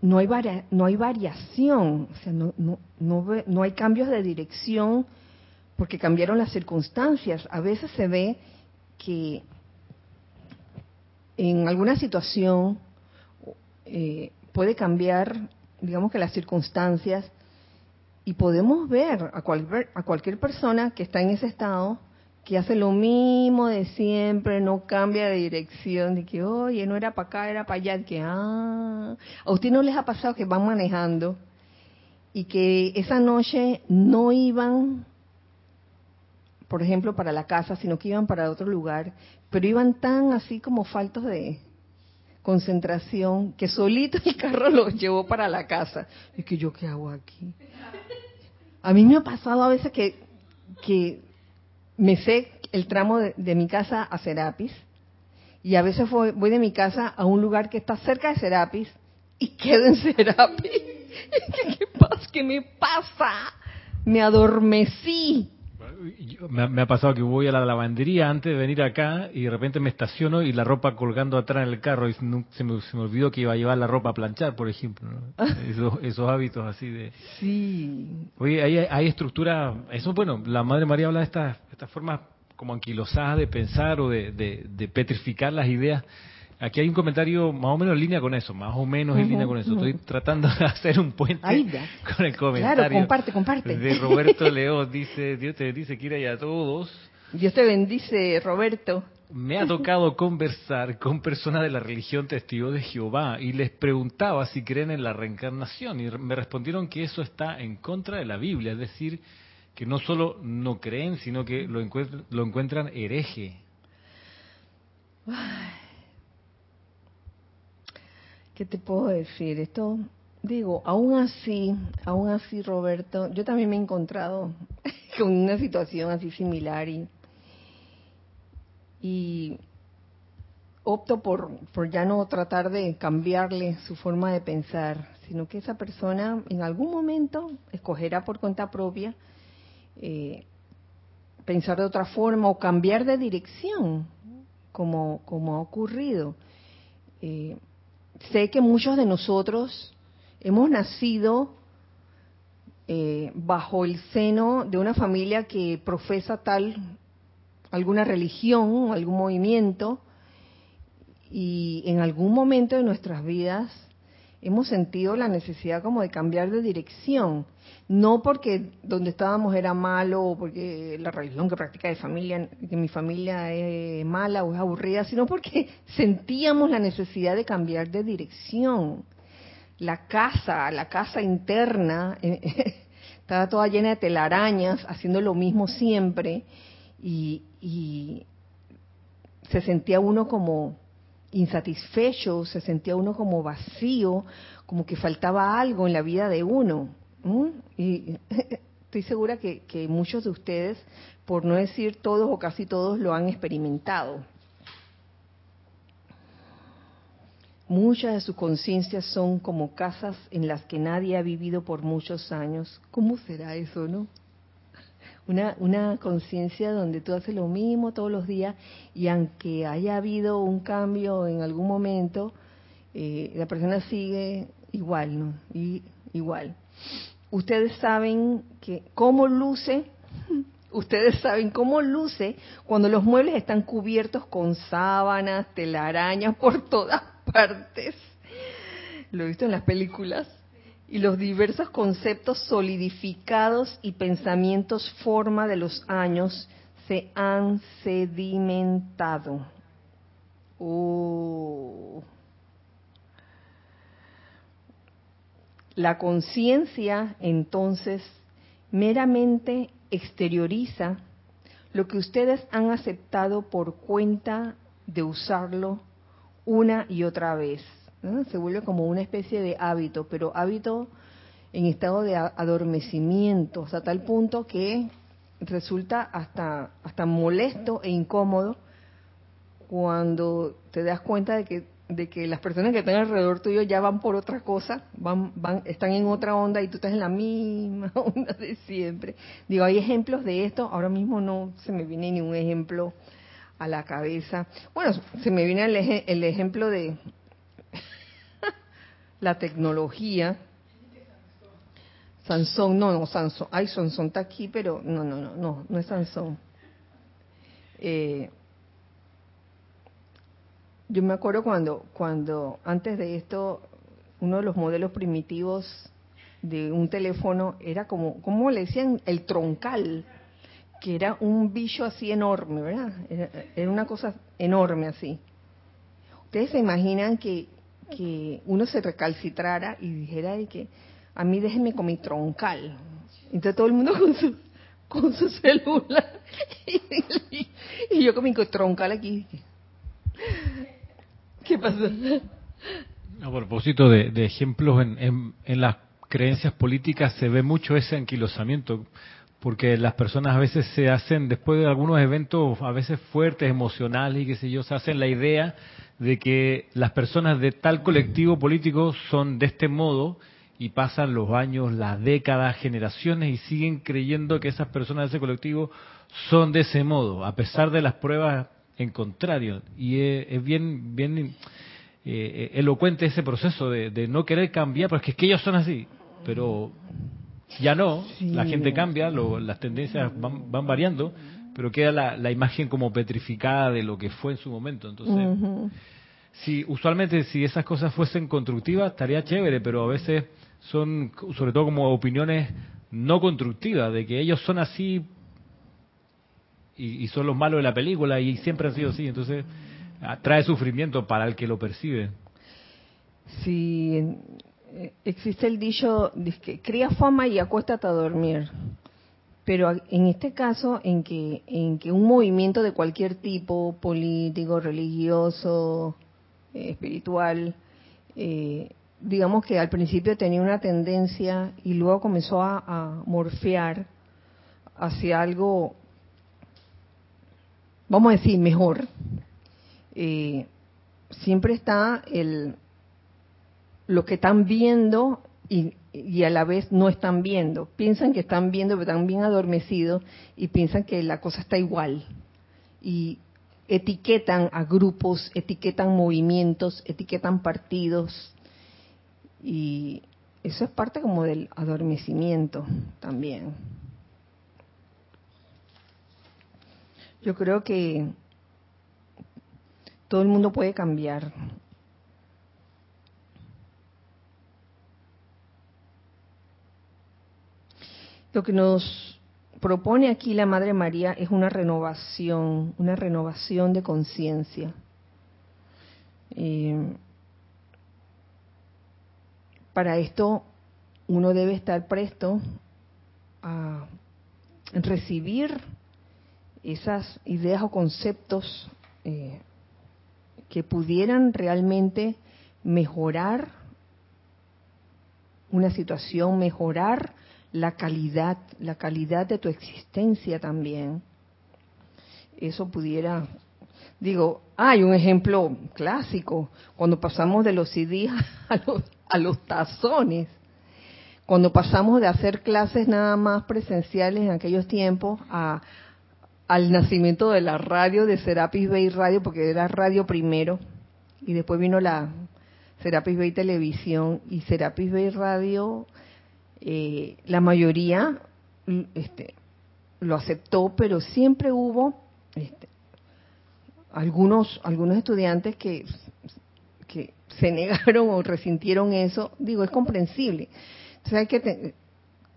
no hay, no hay variación, o sea, no, no, no, no hay cambios de dirección porque cambiaron las circunstancias. A veces se ve que en alguna situación eh, puede cambiar, digamos que las circunstancias, y podemos ver a cualquier, a cualquier persona que está en ese estado, que hace lo mismo de siempre, no cambia de dirección, de que, oye, no era para acá, era para allá, de que, ah, a usted no les ha pasado que van manejando y que esa noche no iban, por ejemplo, para la casa, sino que iban para otro lugar, pero iban tan así como faltos de, concentración que solito el carro los llevó para la casa. Y que yo qué hago aquí. A mí me ha pasado a veces que, que me sé el tramo de, mi casa a Serapis y a veces voy, de mi casa a un lugar que está cerca de Serapis y quedo en Serapis. ¿Qué, qué, pasa? ¿Qué me pasa? Me adormecí me, ha pasado que voy a la lavandería antes de venir acá y de repente me estaciono y la ropa colgando atrás en el carro y se me, se me olvidó que iba a llevar la ropa a planchar, por ejemplo. Esos, hábitos así de... Sí. Oye, hay, hay estructura, eso bueno, la Madre María habla de estas, estas formas como anquilosadas de pensar o de, de petrificar las ideas Aquí hay un comentario más o menos en línea con eso, más o menos en línea con eso. Estoy tratando de hacer un puente con el comentario. Claro, comparte, comparte. De Roberto León, dice, Dios te bendice, Kira, y a todos. Dios te bendice, Roberto. Me ha tocado conversar con personas de la religión testigo de Jehová y les preguntaba si creen en la reencarnación y me respondieron que eso está en contra de la Biblia, es decir, que no solo no creen, sino que lo encuentran, lo encuentran hereje. ¿Qué te puedo decir? Esto, digo, aún así, aún así, Roberto, yo también me he encontrado con una situación así similar y, y opto por, por ya no tratar de cambiarle su forma de pensar, sino que esa persona en algún momento escogerá por cuenta propia eh, pensar de otra forma o cambiar de dirección, como, como ha ocurrido. Eh, sé que muchos de nosotros hemos nacido eh, bajo el seno de una familia que profesa tal alguna religión, algún movimiento, y en algún momento de nuestras vidas hemos sentido la necesidad como de cambiar de dirección, no porque donde estábamos era malo o porque la religión que practica de familia, que mi familia es mala o es aburrida, sino porque sentíamos la necesidad de cambiar de dirección. La casa, la casa interna, eh, estaba toda llena de telarañas, haciendo lo mismo siempre, y, y se sentía uno como insatisfecho, se sentía uno como vacío, como que faltaba algo en la vida de uno. Y estoy segura que, que muchos de ustedes, por no decir todos o casi todos, lo han experimentado. Muchas de sus conciencias son como casas en las que nadie ha vivido por muchos años. ¿Cómo será eso, no? Una, una conciencia donde tú haces lo mismo todos los días y aunque haya habido un cambio en algún momento, eh, la persona sigue igual, ¿no? Y, igual. Ustedes saben que cómo luce, ustedes saben cómo luce cuando los muebles están cubiertos con sábanas, telarañas por todas partes. Lo he visto en las películas y los diversos conceptos solidificados y pensamientos forma de los años se han sedimentado. Oh. La conciencia entonces meramente exterioriza lo que ustedes han aceptado por cuenta de usarlo una y otra vez se vuelve como una especie de hábito, pero hábito en estado de adormecimiento, hasta tal punto que resulta hasta, hasta molesto e incómodo cuando te das cuenta de que, de que las personas que están alrededor tuyo ya van por otra cosa, van, van, están en otra onda y tú estás en la misma onda de siempre. Digo, hay ejemplos de esto, ahora mismo no se me viene ningún ejemplo a la cabeza. Bueno, se me viene el, el ejemplo de, la tecnología. Sansón, no, no, Sansón, ay, Sansón está aquí, pero no, no, no, no, no es Sansón. Eh, yo me acuerdo cuando, cuando antes de esto, uno de los modelos primitivos de un teléfono era como, ¿cómo le decían? El troncal, que era un bicho así enorme, ¿verdad? era una cosa enorme así. Ustedes se imaginan que que uno se recalcitrara y dijera de que a mí déjenme con mi troncal. Entonces todo el mundo con su, con su celular y, yo con mi troncal aquí. ¿Qué pasó? A propósito de, ejemplos en, en, las creencias políticas se ve mucho ese anquilosamiento porque las personas a veces se hacen, después de algunos eventos a veces fuertes, emocionales y qué sé yo, se hacen la idea de que las personas de tal colectivo político son de este modo y pasan los años, las décadas, generaciones y siguen creyendo que esas personas de ese colectivo son de ese modo, a pesar de las pruebas en contrario. Y es, bien, bien eh, elocuente ese proceso de, no querer cambiar, porque es que ellos son así, pero ya no, la gente cambia, las tendencias van, van variando pero queda la, imagen como petrificada de lo que fue en su momento. Entonces, si usualmente si esas cosas fuesen constructivas estaría chévere, pero a veces son, sobre todo como opiniones no constructivas, de que ellos son así y, son los malos de la película y siempre han sido así. Entonces, trae sufrimiento para el que lo percibe. Sí, eh, existe el dicho, que cría fama y acuéstate a dormir. Pero en este caso, en que, en que un movimiento de cualquier tipo, político, religioso, espiritual, eh, digamos que al principio tenía una tendencia y luego comenzó a, morfear hacia algo, vamos a decir, mejor. Eh, siempre está el lo que están viendo y y a la vez no están viendo. Piensan que están viendo, pero están bien adormecidos y piensan que la cosa está igual. Y etiquetan a grupos, etiquetan movimientos, etiquetan partidos. Y eso es parte como del adormecimiento también. Yo creo que todo el mundo puede cambiar Lo que nos propone aquí la Madre María es una renovación, una renovación de conciencia. Eh, para esto uno debe estar presto a recibir esas ideas o conceptos eh, que pudieran realmente mejorar una situación, mejorar la calidad, la calidad de tu existencia también. Eso pudiera, digo, hay un ejemplo clásico, cuando pasamos de los CDs a los, a los tazones. cuando pasamos de hacer clases nada más presenciales en aquellos tiempos a, al nacimiento de la radio, de Serapis Bay Radio, porque era radio primero, y después vino la Serapis Bay Televisión y Serapis Bay Radio, eh, la mayoría este, lo aceptó, pero siempre hubo este, algunos, algunos estudiantes que, que se negaron o resintieron eso, digo, es comprensible. O que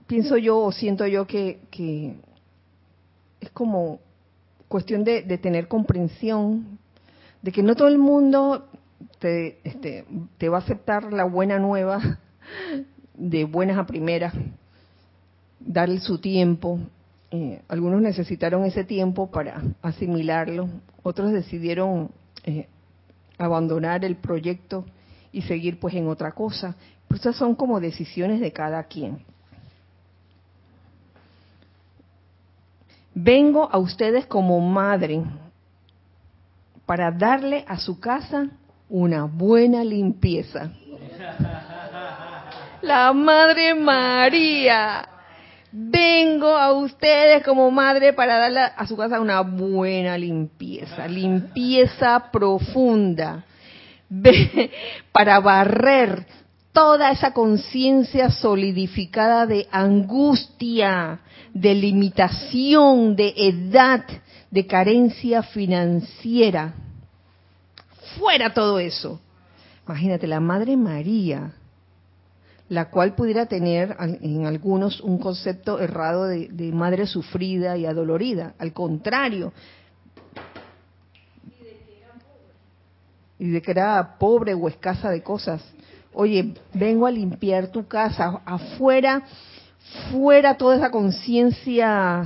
pienso yo o siento yo que, que es como cuestión de, tener comprensión de que no todo el mundo te, este, te va a aceptar la buena nueva de buenas a primeras, darle su tiempo. Eh, algunos necesitaron ese tiempo para asimilarlo, otros decidieron eh, abandonar el proyecto y seguir pues en otra cosa. Pero estas son como decisiones de cada quien. Vengo a ustedes como madre para darle a su casa una buena limpieza. La Madre María. Vengo a ustedes como madre para darle a su casa una buena limpieza, limpieza profunda, para barrer toda esa conciencia solidificada de angustia, de limitación, de edad, de carencia financiera. Fuera todo eso. Imagínate, la Madre María, la cual pudiera tener en algunos un concepto errado de, madre sufrida y adolorida. Al contrario, y de que era pobre o escasa de cosas. Oye, vengo a limpiar tu casa, afuera fuera toda esa conciencia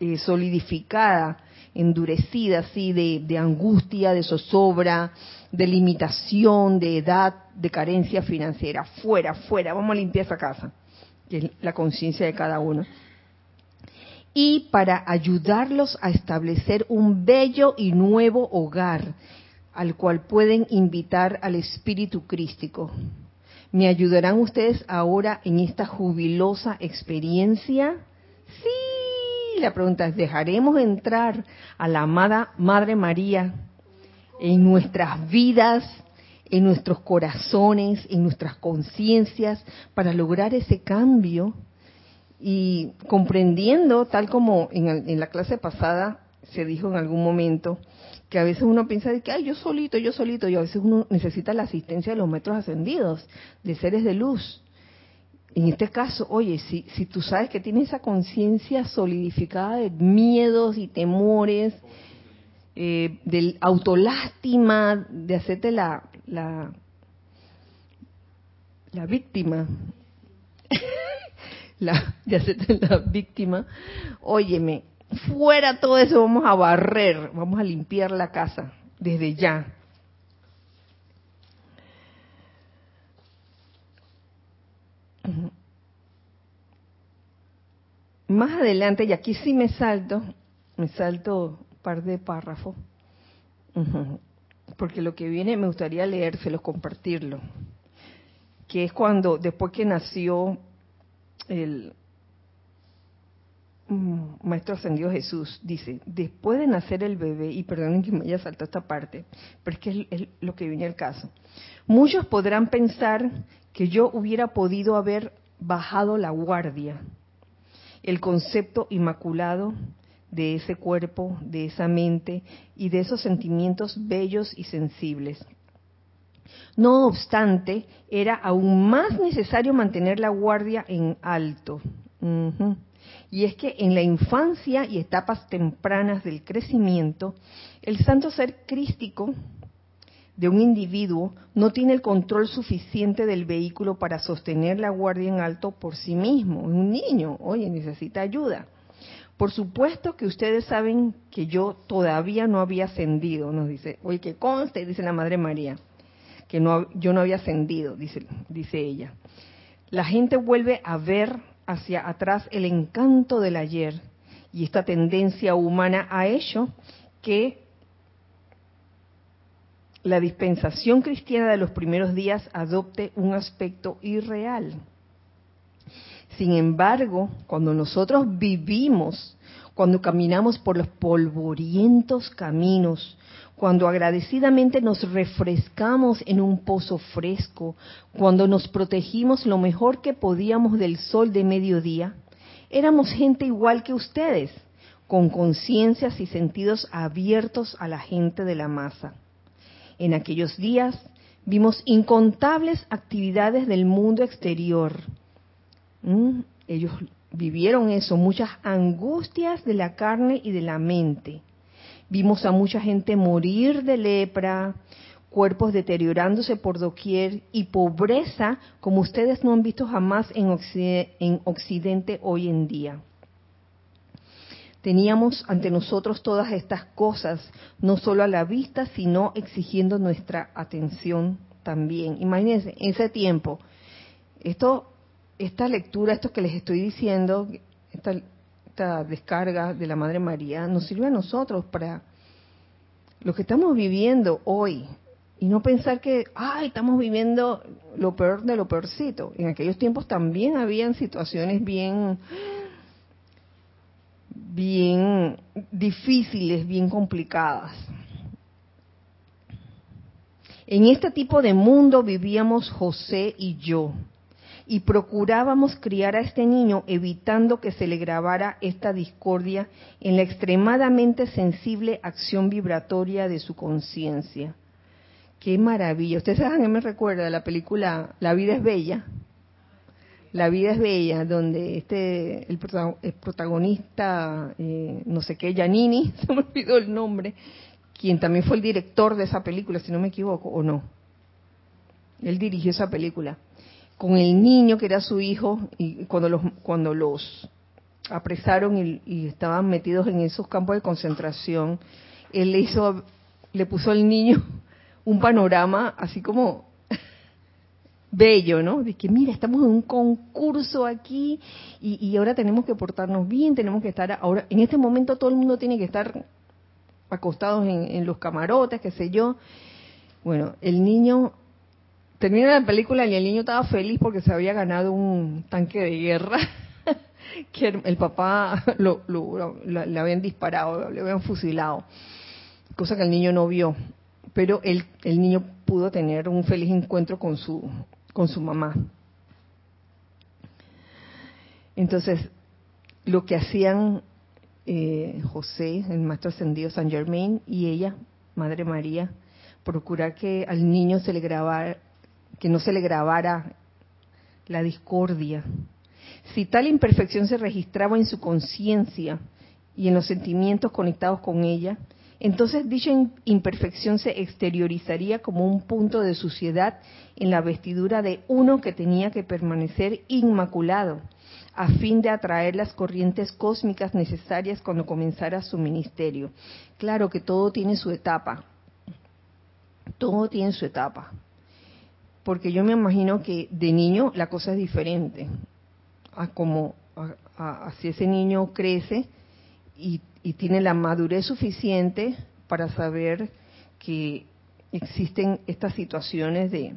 eh, solidificada, endurecida, así, de, angustia, de zozobra, de limitación, de edad, de carencia financiera. Fuera, fuera, vamos a limpiar esa casa, que es la conciencia de cada uno. Y para ayudarlos a establecer un bello y nuevo hogar al cual pueden invitar al Espíritu Crístico ¿Me ayudarán ustedes ahora en esta jubilosa experiencia? Sí, la pregunta es, ¿dejaremos entrar a la amada Madre María en nuestras vidas, en nuestros corazones, en nuestras conciencias para lograr ese cambio? Y comprendiendo, tal como en, la clase pasada se dijo en algún momento, que a veces uno piensa de que, ay, yo solito, yo solito, y a veces uno necesita la asistencia de los metros ascendidos, de seres de luz. En este caso, oye, si, si tú sabes que tienes esa conciencia solidificada de miedos y temores, eh, del autolástima, de hacerte la, la, la víctima, la, de hacerte la víctima, óyeme, fuera todo eso, vamos a barrer, vamos a limpiar la casa desde ya. Más adelante, y aquí sí me salto, me salto par de párrafos, porque lo que viene me gustaría leérselo, compartirlo, que es cuando, después que nació el, Mm, Maestro Ascendido Jesús dice, después de nacer el bebé, y perdonen que me haya saltado esta parte, pero es que es, lo que viene al caso, muchos podrán pensar que yo hubiera podido haber bajado la guardia, el concepto inmaculado de ese cuerpo, de esa mente y de esos sentimientos bellos y sensibles. No obstante, era aún más necesario mantener la guardia en alto y es que en la infancia y etapas tempranas del crecimiento, el santo ser crístico de un individuo no tiene el control suficiente del vehículo para sostener la guardia en alto por sí mismo. Un niño, oye, necesita ayuda. Por supuesto que ustedes saben que yo todavía no había ascendido, nos dice. Oye, que conste, dice la Madre María, que no, yo no había ascendido, dice, dice ella. La gente vuelve a ver hacia atrás el encanto del ayer y esta tendencia humana ha hecho que la dispensación cristiana de los primeros días adopte un aspecto irreal. Sin embargo, cuando nosotros vivimos, cuando caminamos por los polvorientos caminos, cuando agradecidamente nos refrescamos en un pozo fresco, cuando nos protegimos lo mejor que podíamos del sol de mediodía, éramos gente igual que ustedes, con conciencias y sentidos abiertos a la gente de la masa. En aquellos días vimos incontables actividades del mundo exterior. ¿Mm? Ellos vivieron eso, muchas angustias de la carne y de la mente. Vimos a mucha gente morir de lepra, cuerpos deteriorándose por doquier y pobreza como ustedes no han visto jamás en Occidente, hoy en día. Teníamos ante nosotros todas estas cosas, no solo a la vista, sino exigiendo nuestra atención también. Imagínense, en ese tiempo, esto, esta lectura, esto que les estoy diciendo, esta, descarga de la Madre María, nos sirve a nosotros para lo que estamos viviendo hoy, y no pensar que, ay, estamos viviendo lo peor de lo peorcito. En aquellos tiempos también habían situaciones bien, bien difíciles, bien complicadas. En este tipo de mundo vivíamos José y yo, y procurábamos criar a este niño evitando que se le grabara esta discordia en la extremadamente sensible acción vibratoria de su conciencia Qué maravilla. Ustedes saben que me recuerda la película La vida es bella. La vida es bella, donde este el, protagonista, eh, no sé qué, Giannini, se me olvidó el nombre, quien también fue el director de esa película, si no me equivoco, o no. Él dirigió esa película con el niño que era su hijo y cuando los cuando los apresaron y, estaban metidos en esos campos de concentración, él le hizo le puso al niño un panorama así como bello, ¿no? De que mira, estamos en un concurso aquí y, ahora tenemos que portarnos bien, tenemos que estar ahora, en este momento todo el mundo tiene que estar acostados en, los camarotes, qué sé yo. Bueno, el niño termina la película y el niño estaba feliz porque se había ganado un tanque de guerra que el papá lo, le habían disparado, le habían fusilado, cosa que el niño no vio pero el, el niño pudo tener un feliz encuentro con su, con su mamá. Entonces, lo que hacían eh, José, el maestro ascendido San Germain, y ella, Madre María, procurar que al niño se le grabara, que no se le grabara la discordia. Si tal imperfección se registraba en su conciencia y en los sentimientos conectados con ella, entonces dicha imperfección se exteriorizaría como un punto de suciedad en la vestidura de uno que tenía que permanecer inmaculado, a fin de atraer las corrientes cósmicas necesarias cuando comenzara su ministerio. Claro que todo tiene su etapa, todo tiene su etapa, porque yo me imagino que de niño la cosa es diferente, a como si ese niño crece y y tiene la madurez suficiente para saber que existen estas situaciones de,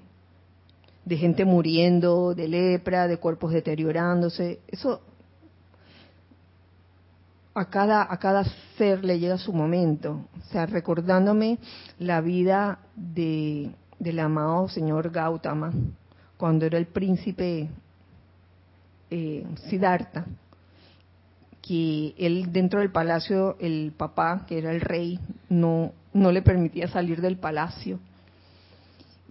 de gente muriendo, de lepra, de cuerpos deteriorándose. Eso a cada, a cada ser le llega su momento. O sea, recordándome la vida de, del amado señor Gautama, cuando era el príncipe eh, Siddhartha que él dentro del palacio, el papá, que era el rey, no, no le permitía salir del palacio.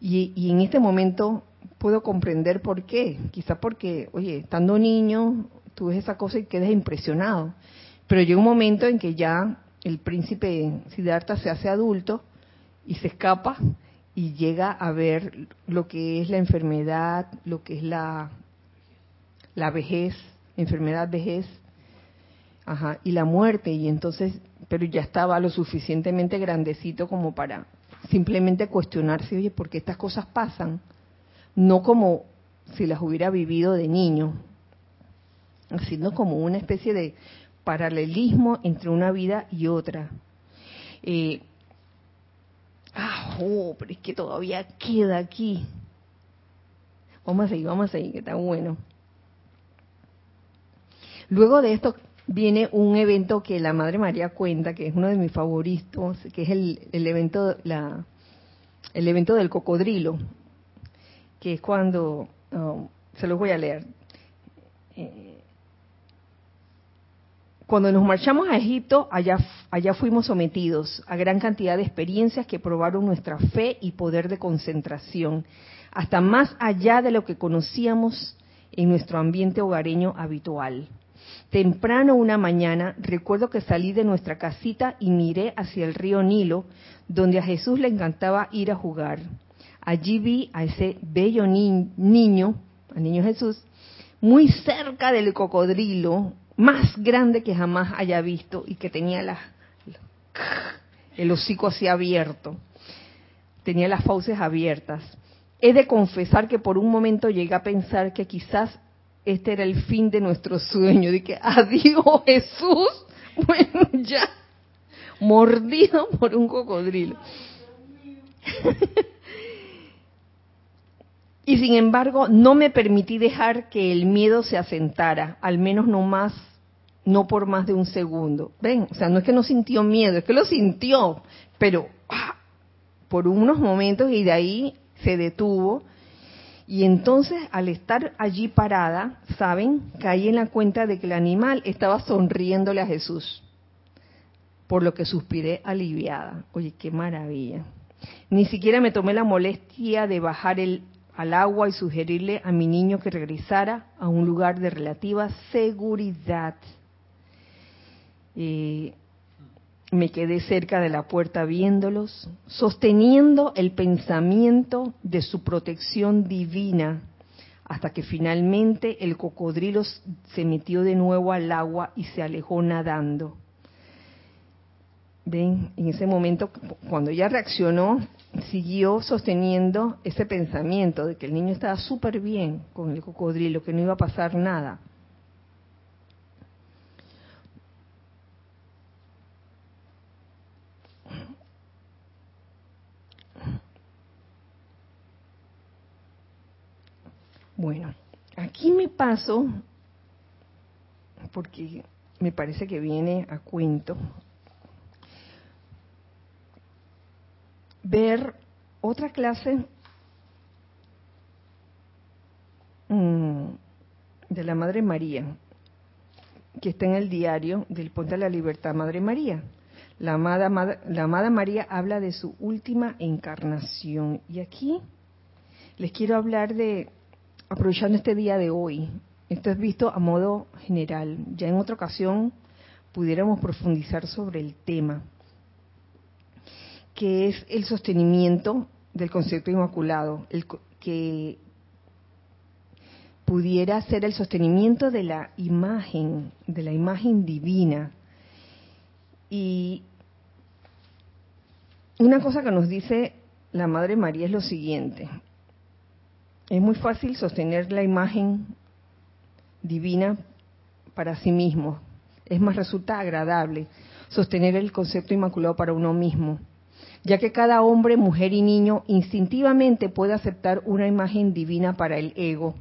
Y, en este momento puedo comprender por qué. Quizá porque, oye, estando niño, tú ves esa cosa y quedas impresionado. Pero llega un momento en que ya el príncipe Siddhartha se hace adulto y se escapa y llega a ver lo que es la enfermedad, lo que es la, la vejez, enfermedad, vejez, Ajá, y la muerte, y entonces, pero ya estaba lo suficientemente grandecito como para simplemente cuestionarse, oye, ¿por qué estas cosas pasan? No como si las hubiera vivido de niño, sino como una especie de paralelismo entre una vida y otra. Eh, ah, oh, pero es que todavía queda aquí. Vamos a seguir, vamos a seguir, que está bueno. Luego de esto viene un evento que la Madre María cuenta, que es uno de mis favoritos, que es el, el evento la, el evento del cocodrilo, que es cuando, um, se los voy a leer, eh, cuando nos marchamos a Egipto, allá, allá fuimos sometidos a gran cantidad de experiencias que probaron nuestra fe y poder de concentración, hasta más allá de lo que conocíamos en nuestro ambiente hogareño habitual. Temprano una mañana recuerdo que salí de nuestra casita y miré hacia el río Nilo, donde a Jesús le encantaba ir a jugar. Allí vi a ese bello niño, al niño Jesús, muy cerca del cocodrilo, más grande que jamás haya visto y que tenía la, el hocico así abierto, tenía las fauces abiertas. He de confesar que por un momento llegué a pensar que quizás este era el fin de nuestro sueño, que adiós Jesús, bueno ya, mordido por un cocodrilo. y sin embargo, no me permití dejar que el miedo se asentara, al menos no más, no por más de un segundo. Ven, o sea, no es que no sintió miedo, es que lo sintió, pero ¡ah! por unos momentos y de ahí se detuvo y entonces, al estar allí parada, ¿saben? Caí en la cuenta de que el animal estaba sonriéndole a Jesús, por lo que suspiré aliviada. Oye, qué maravilla. Ni siquiera me tomé la molestia de bajar el, al agua y sugerirle a mi niño que regresara a un lugar de relativa seguridad. Me quedé cerca de la puerta viéndolos, sosteniendo el pensamiento de su protección divina, hasta que finalmente el cocodrilo se metió de nuevo al agua y se alejó nadando. Ven, en ese momento, cuando ella reaccionó, siguió sosteniendo ese pensamiento de que el niño estaba súper bien con el cocodrilo, que no iba a pasar nada. Bueno, aquí me paso, porque me parece que viene a cuento, ver otra clase mm, de la Madre María, que está en el diario del Ponte de la Libertad, Madre María. La amada, la amada María habla de su última encarnación. Y aquí les quiero hablar de aprovechando este día de hoy, esto es visto a modo general, ya en otra ocasión pudiéramos profundizar sobre el tema, que es el sostenimiento del concepto inmaculado, el que pudiera ser el sostenimiento de la imagen, de la imagen divina. Y una cosa que nos dice la Madre María es lo siguiente, es muy fácil sostener la imagen divina para sí mismo. Es más, resulta agradable sostener el concepto inmaculado para uno mismo, ya que cada hombre, mujer y niño instintivamente puede aceptar una imagen divina para el ego.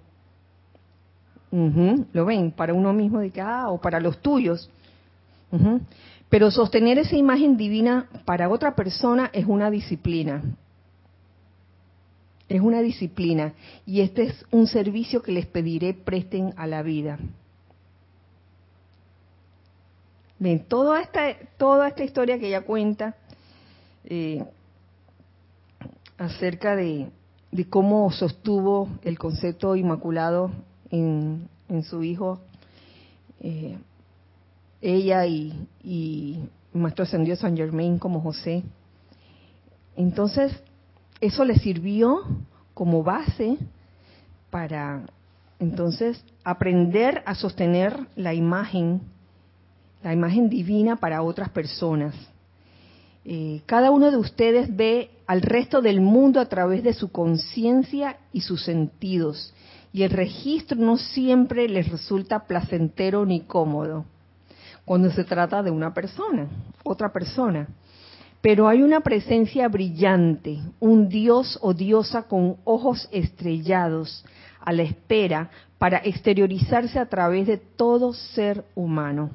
¿Lo ven? Para uno mismo, de que, ah, o para los tuyos. Pero sostener esa imagen divina para otra persona es una disciplina, es una disciplina y este es un servicio que les pediré presten a la vida. Ven, toda esta, toda esta historia que ella cuenta eh, acerca de, cómo sostuvo el concepto inmaculado en, su hijo, eh, ella y, y Maestro Ascendido San Germain como José. Entonces, eso le sirvió como base para entonces aprender a sostener la imagen, la imagen divina para otras personas. Eh, cada uno de ustedes ve al resto del mundo a través de su conciencia y sus sentidos, y el registro no siempre les resulta placentero ni cómodo cuando se trata de una persona, otra persona pero hay una presencia brillante, un dios o diosa con ojos estrellados, a la espera para exteriorizarse a través de todo ser humano.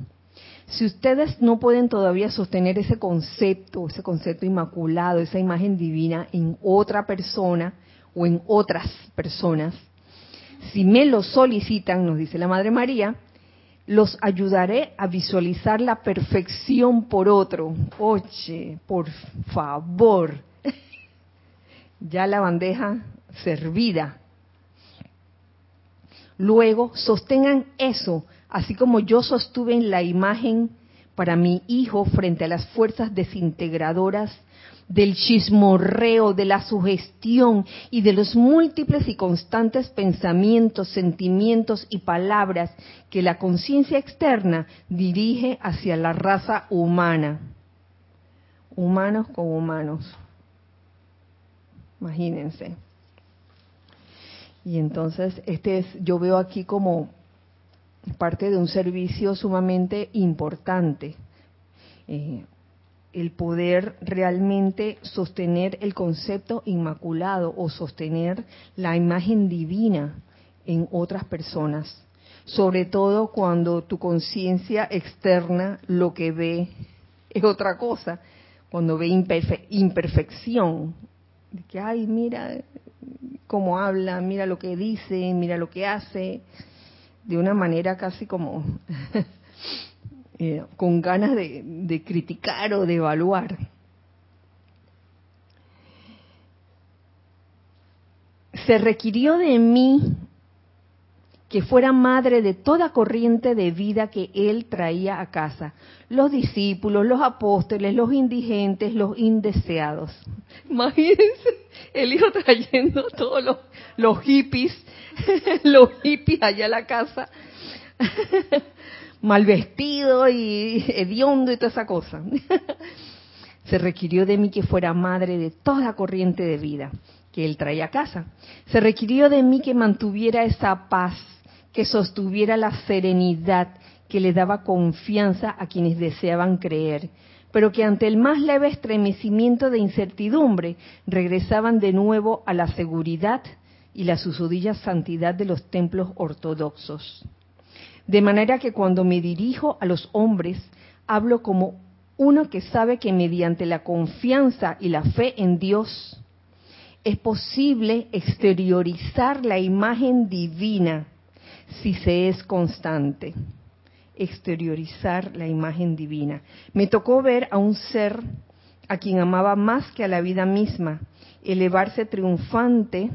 Si ustedes no pueden todavía sostener ese concepto, ese concepto inmaculado, esa imagen divina en otra persona o en otras personas, si me lo solicitan, nos dice la Madre María, los ayudaré a visualizar la perfección por otro. Oye, por favor. ya la bandeja servida. Luego, sostengan eso, así como yo sostuve en la imagen para mi hijo frente a las fuerzas desintegradoras del chismorreo, de la sugestión y de los múltiples y constantes pensamientos, sentimientos y palabras que la conciencia externa dirige hacia la raza humana. Humanos con humanos. Imagínense. Y entonces, este es, yo veo aquí como parte de un servicio sumamente importante. Eh, el poder realmente sostener el concepto inmaculado o sostener la imagen divina en otras personas, sobre todo cuando tu conciencia externa lo que ve es otra cosa, cuando ve imperfección, de que, ay, mira cómo habla, mira lo que dice, mira lo que hace, de una manera casi como Eh, con ganas de, de criticar o de evaluar. Se requirió de mí que fuera madre de toda corriente de vida que él traía a casa, los discípulos, los apóstoles, los indigentes, los indeseados. Imagínense el hijo trayendo todos los, los hippies, los hippies allá a la casa mal vestido y hediondo y toda esa cosa. Se requirió de mí que fuera madre de toda corriente de vida que él traía a casa. Se requirió de mí que mantuviera esa paz, que sostuviera la serenidad que le daba confianza a quienes deseaban creer, pero que ante el más leve estremecimiento de incertidumbre regresaban de nuevo a la seguridad y la susodilla santidad de los templos ortodoxos. De manera que cuando me dirijo a los hombres, hablo como uno que sabe que mediante la confianza y la fe en Dios es posible exteriorizar la imagen divina si se es constante. Exteriorizar la imagen divina. Me tocó ver a un ser a quien amaba más que a la vida misma, elevarse triunfante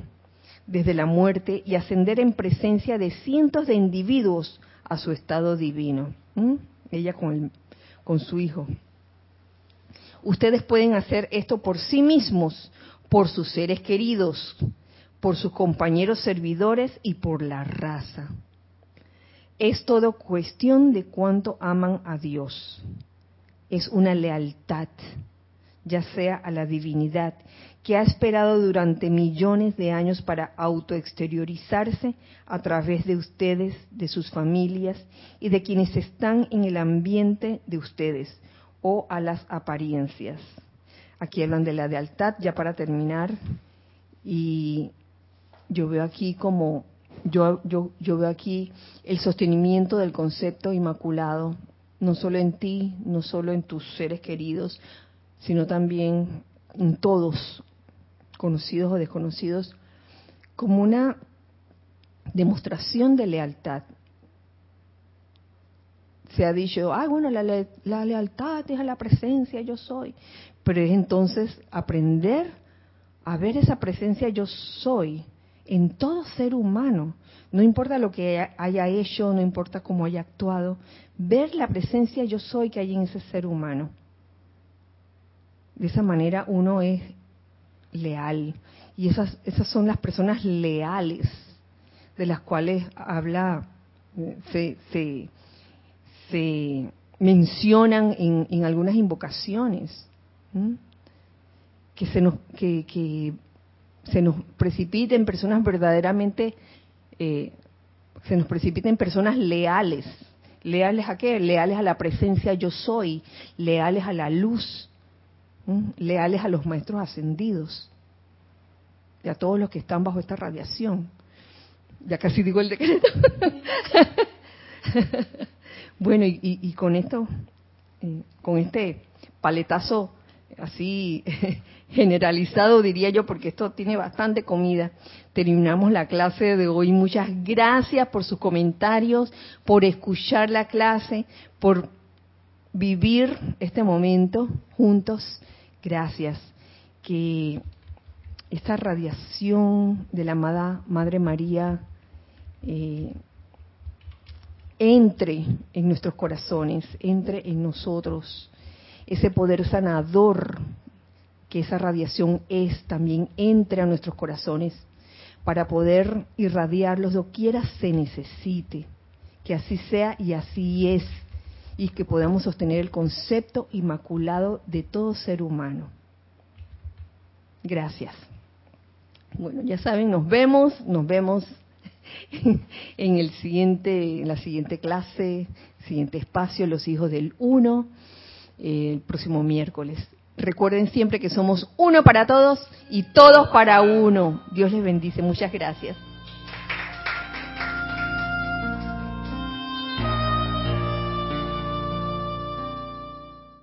desde la muerte y ascender en presencia de cientos de individuos a su estado divino. Ella con, con su hijo. Ustedes pueden hacer esto por sí mismos, por sus seres queridos, por sus compañeros servidores y por la raza. Es todo cuestión de cuánto aman a Dios. Es una lealtad, ya sea a la divinidad que ha esperado durante millones de años para autoexteriorizarse a través de ustedes, de sus familias y de quienes están en el ambiente de ustedes o a las apariencias. Aquí hablan de la lealtad, ya para terminar, y yo veo aquí como, yo, yo, yo veo aquí el sostenimiento del concepto inmaculado, no solo en ti, no solo en tus seres queridos, sino también en todos conocidos o desconocidos, como una demostración de lealtad. Se ha dicho, ah, bueno, la, la lealtad es a la presencia, yo soy. Pero es entonces aprender a ver esa presencia yo soy en todo ser humano. No importa lo que haya hecho, no importa cómo haya actuado, ver la presencia yo soy que hay en ese ser humano. De esa manera uno es leal. Y esas, esas son las personas leales de las cuales habla, se, se, mencionan en, en, algunas invocaciones. Que se nos, que, que se nos precipiten personas verdaderamente, eh, se nos precipiten personas leales. ¿Leales a qué? Leales a la presencia yo soy, leales a la luz, leales a los maestros ascendidos y a todos los que están bajo esta radiación. ya casi digo el decreto. bueno, y, con esto, eh, con este paletazo así generalizado, diría yo, porque esto tiene bastante comida. Terminamos la clase de hoy. Muchas gracias por sus comentarios, por escuchar la clase, por vivir este momento juntos. Gracias. Que esta radiación de la amada Madre María eh, entre en nuestros corazones, entre en nosotros. Ese poder sanador que esa radiación es, también entre a nuestros corazones para poder irradiarlos doquiera se necesite. Que así sea y así es. Y que podamos sostener el concepto inmaculado de todo ser humano. Gracias. Bueno, ya saben, nos vemos, nos vemos en el siguiente, en la siguiente clase, siguiente espacio, los hijos del uno, el próximo miércoles. Recuerden siempre que somos uno para todos y todos para uno. Dios les bendice. Muchas gracias.